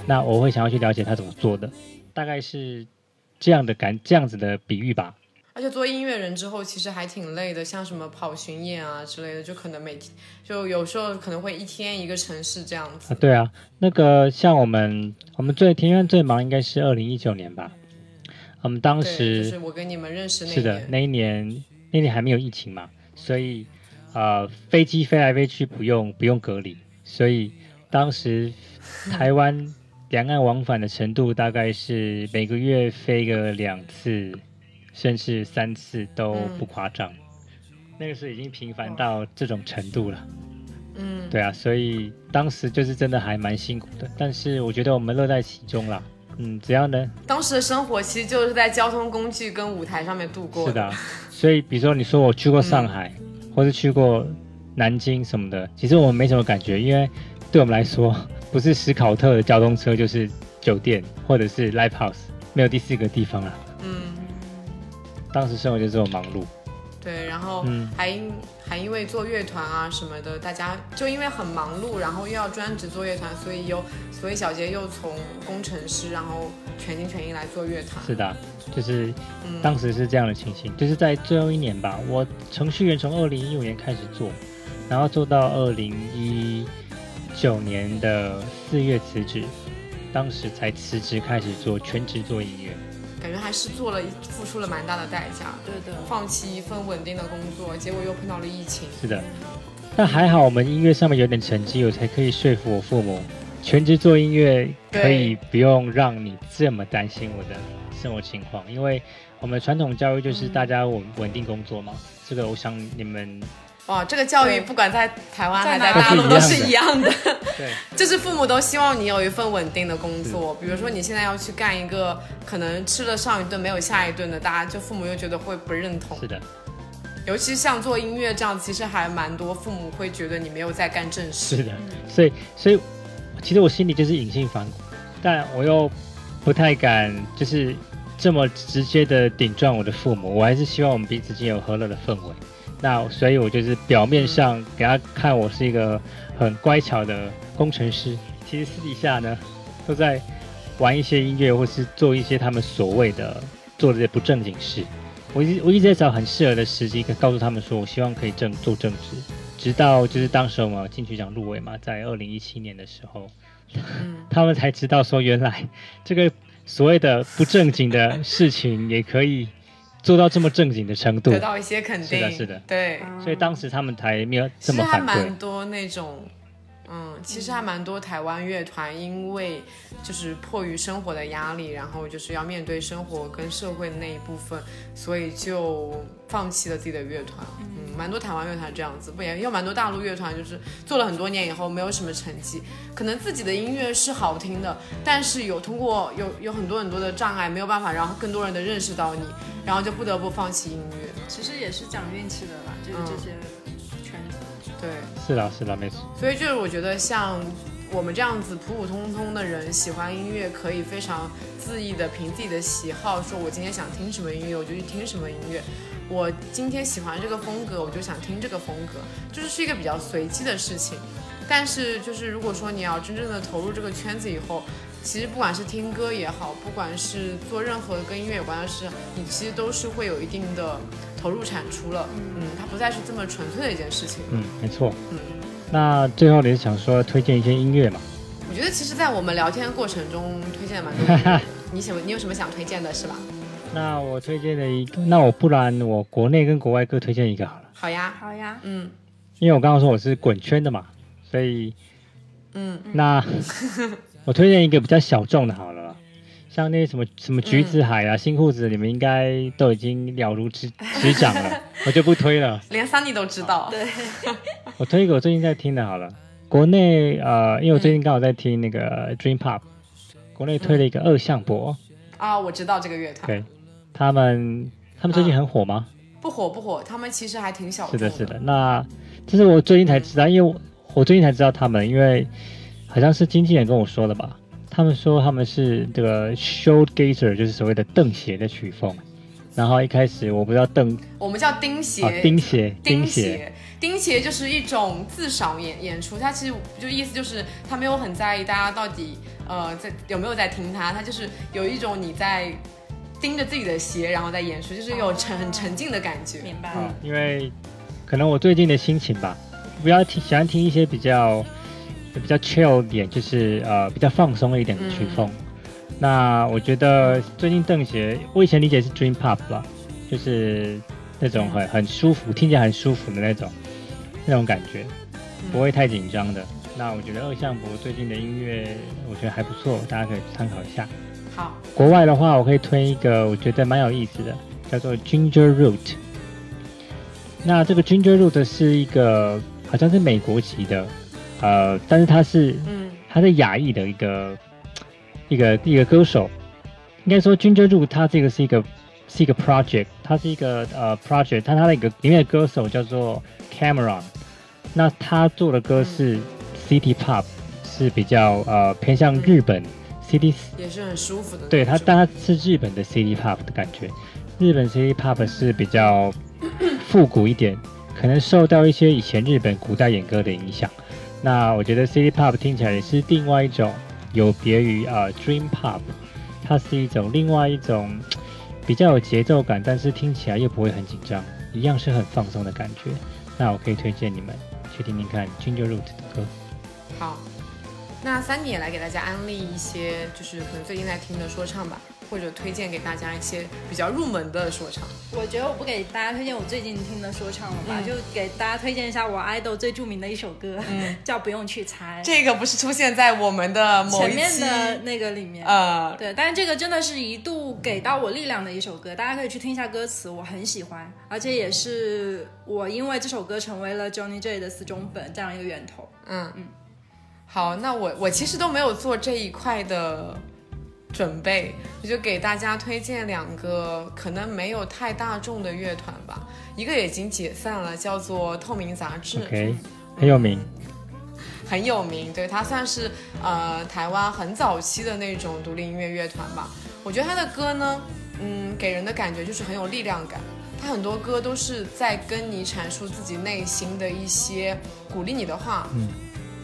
那我会想要去了解他怎么做的，大概是这样的感这样子的比喻吧。而且做音乐人之后，其实还挺累的，像什么跑巡演啊之类的，就可能每天就有时候可能会一天一个城市这样子。啊，对啊，那个像我们我们最庭院最忙应该是二零一九年吧，我们当，时就是我跟你们认识那一是的年，那一年那年还没有疫情嘛，所以呃飞机飞来飞去不用不用隔离，所以当时台湾两岸往返的程度大概是每个月飞个两次，甚至三次都嗯不夸张。那个时候已经频繁到这种程度了。嗯，对啊，所以当时就是真的还蛮辛苦的，但是我觉得我们乐在其中啦。嗯，只要能当时的生活其实就是在交通工具跟舞台上面度过是的啊，所以比如说你说我去过上海，或是去过南京什么的，其实我们没什么感觉，因为对我们来说，不是史考特的交通车就是酒店或者是 live house，没有第四个地方了。嗯，当时生活就这么忙碌，对，然后嗯还因、还因为做乐团啊什么的，大家就因为很忙碌，然后又要专职做乐团，所以又所以小杰又从工程师，然后全心全意来做乐团。是的啊，就是嗯，当时是这样的情形，就是在最后一年吧，我程序员从二零一五年开始做，然后做到二零一九年的四月辞职，当时才辞职开始做全职做音乐。感觉还是做了付出了蛮大的代价，对的，放弃一份稳定的工作，结果又碰到了疫情。是的，但还好我们音乐上面有点成绩，我才可以说服我父母，全职做音乐可以不用让你这么担心我的生活情况，因为我们传统教育就是大家稳稳定工作嘛，这个我想你们哇，这个教育不管在台湾还在大陆都都是一样的，对就是父母都希望你有一份稳定的工作。比如说你现在要去干一个可能吃了上一顿没有下一顿的，大家就父母又觉得会不认同。是的，尤其像做音乐这样，其实还蛮多父母会觉得你没有在干正事。是的，所以所以其实我心里就是隐性反骨，但我又不太敢就是这么直接的顶撞我的父母，我还是希望我们彼此间有和乐的氛围。那所以，我就是表面上给他看我是一个很乖巧的工程师，其实私底下呢都在玩一些音乐，或是做一些他们所谓的做的不正经事。我一直我一直在找很适合的时机，告诉他们说我希望可以正做正职。直到就是当时我们金曲奖入围嘛，在二零一七年的时候，嗯，他们才知道说原来这个所谓的不正经的事情也可以做到这么正经的程度得，到一些肯定。是的是的对。所以当时他们才没有这其实还么反对蛮。多那种，嗯，其实还蛮多台湾乐团，因为就是迫于生活的压力，然后就是要面对生活跟社会的那一部分，所以就放弃了自己的乐团。嗯，蛮多台湾乐团这样子，不也有蛮多大陆乐团，就是做了很多年以后没有什么成绩，可能自己的音乐是好听的，但是有通过有有很多很多的障碍，没有办法让更多人的认识到你，然后就不得不放弃音乐。其实也是讲运气的吧，就是这些圈子。对。是啦是啦，没错。所以就是我觉得像我们这样子普普通通的人，喜欢音乐可以非常恣意的凭自己的喜好，说我今天想听什么音乐，我就去听什么音乐。我今天喜欢这个风格，我就想听这个风格，就是是一个比较随机的事情。但是就是如果说你要真正的投入这个圈子以后，其实不管是听歌也好，不管是做任何跟音乐有关的事，你其实都是会有一定的投入产出了。嗯，它不再是这么纯粹的一件事情。嗯，没错。嗯那最后你是想说推荐一些音乐嘛？我觉得其实，在我们聊天过程中，推荐了蛮多。你想，你有什么想推荐的，是吧？那我推荐的一个，那我不然我国内跟国外各推荐一个好了，好呀，好呀，嗯因为我刚刚说我是滚圈的嘛，所以嗯，那 我推荐一个比较小众的好了，像那些什么什么橘子海啊、新裤子，你们应该都已经了如指 指掌了，我就不推了。连 Sunny 都知道。对，我推一个我最近在听的好了，国内呃，因为我最近刚好在听那个 Dream Pop，国内推了一个二向箔，啊，我知道这个乐团，对他们，他们最近很火吗？不火不火，他们其实还挺小众是的，是的。那这是我最近才知道，因为我我最近才知道他们，因为好像是经纪人跟我说的吧。他们说他们是这个 show gazer，就是所谓的蹬鞋的曲风。然后一开始我不知道蹬，我们叫钉鞋，哦，钉鞋，钉鞋，钉鞋就是一种自赏演演出，它其实就意思就是他没有很在意大家到底呃在有没有在听他，他就是有一种你在盯着自己的鞋，然后在演出，就是有沉很沉浸的感觉。明白。啊，因为可能我最近的心情吧，不要听喜欢听一些比较比较 chill 点，就是呃比较放松一点的曲风。那我觉得最近邓鞋，我以前理解是 dream pop 吧，就是那种很很舒服，听起来很舒服的那种那种感觉，不会太紧张的。那我觉得二向箔最近的音乐，我觉得还不错，大家可以参考一下。好，国外的话，我可以推一个我觉得蛮有意思的，叫做 Ginger Root。那这个 Ginger Root 是一个好像是美国籍的，呃，但是他是嗯他是亚裔的一个一个一个歌手。应该说 Ginger Root 他这个是一个是一个 project，他是一个呃 project，它它的一个里面的歌手叫做 Cameron。那他做的歌是 City Pop，是比较呃偏向日本 City 也是很舒服的。对他，但它是日本的 City Pop 的感觉。日本 City Pop 是比较复古一点，可能受到一些以前日本古代演歌的影响。那我觉得 City Pop 听起来也是另外一种有别于呃 Dream Pop，它是一种另外一种比较有节奏感，但是听起来又不会很紧张，一样是很放松的感觉。那我可以推荐你们去听听看 Ginger Root 的歌。好，那三点也来给大家安利一些，就是可能最近在听的说唱吧，或者推荐给大家一些比较入门的说唱。我觉得我不给大家推荐我最近听的说唱了吧，嗯就给大家推荐一下我 idol 最著名的一首歌，嗯 叫《不用去猜》，这个不是出现在我们的某前面的那个里面。呃，对，但是这个真的是一度给到我力量的一首歌，大家可以去听一下歌词，我很喜欢，而且也是我因为这首歌成为了 Johnny J 的死忠粉这样一个源头。嗯嗯，好，那我我其实都没有做这一块的准备，我就给大家推荐两个可能没有太大众的乐团吧，一个已经解散了，叫做透明杂志。OK，很有名。很有名，对，它算是呃台湾很早期的那种独立音乐乐团吧。我觉得他的歌呢，嗯，给人的感觉就是很有力量感。他很多歌都是在跟你阐述自己内心的一些鼓励你的话，嗯，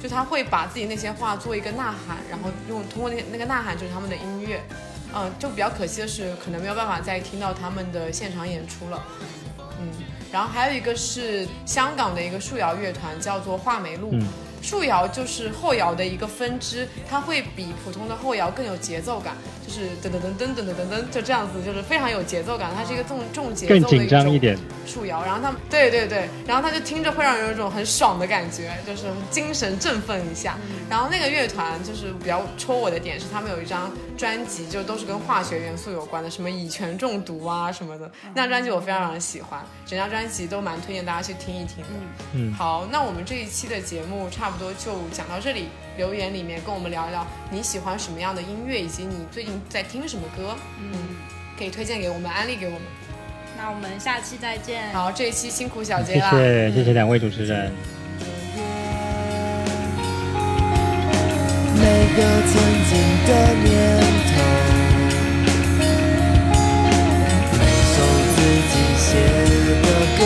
就他会把自己那些话做一个呐喊，然后用通过那那个呐喊就是他们的音乐。嗯、就比较可惜的是，可能没有办法再听到他们的现场演出了。嗯，然后还有一个是香港的一个树摇乐团，叫做画眉路。嗯树摇就是后摇的一个分支，它会比普通的后摇更有节奏感，就是噔噔噔噔噔噔噔噔，就这样子，就是非常有节奏感。它是一个重重节奏的更紧张一种点。树摇，然后他们对对对，然后他就听着会让人有一种很爽的感觉，就是精神振奋一下。然后那个乐团就是比较戳我的点是，他们有一张专辑，就都是跟化学元素有关的，什么乙醛中毒啊什么的。那张专辑我非常非常喜欢，整张专辑都蛮推荐大家去听一听的。嗯，好，那我们这一期的节目差不多就讲到这里。留言里面跟我们聊一聊你喜欢什么样的音乐，以及你最近在听什么歌，嗯，可以推荐给我们，安利给我们。那我们下期再见。好，这一期辛苦小杰了谢啦，谢谢谢两位主持人。每个曾经的念头，每首自己写的歌，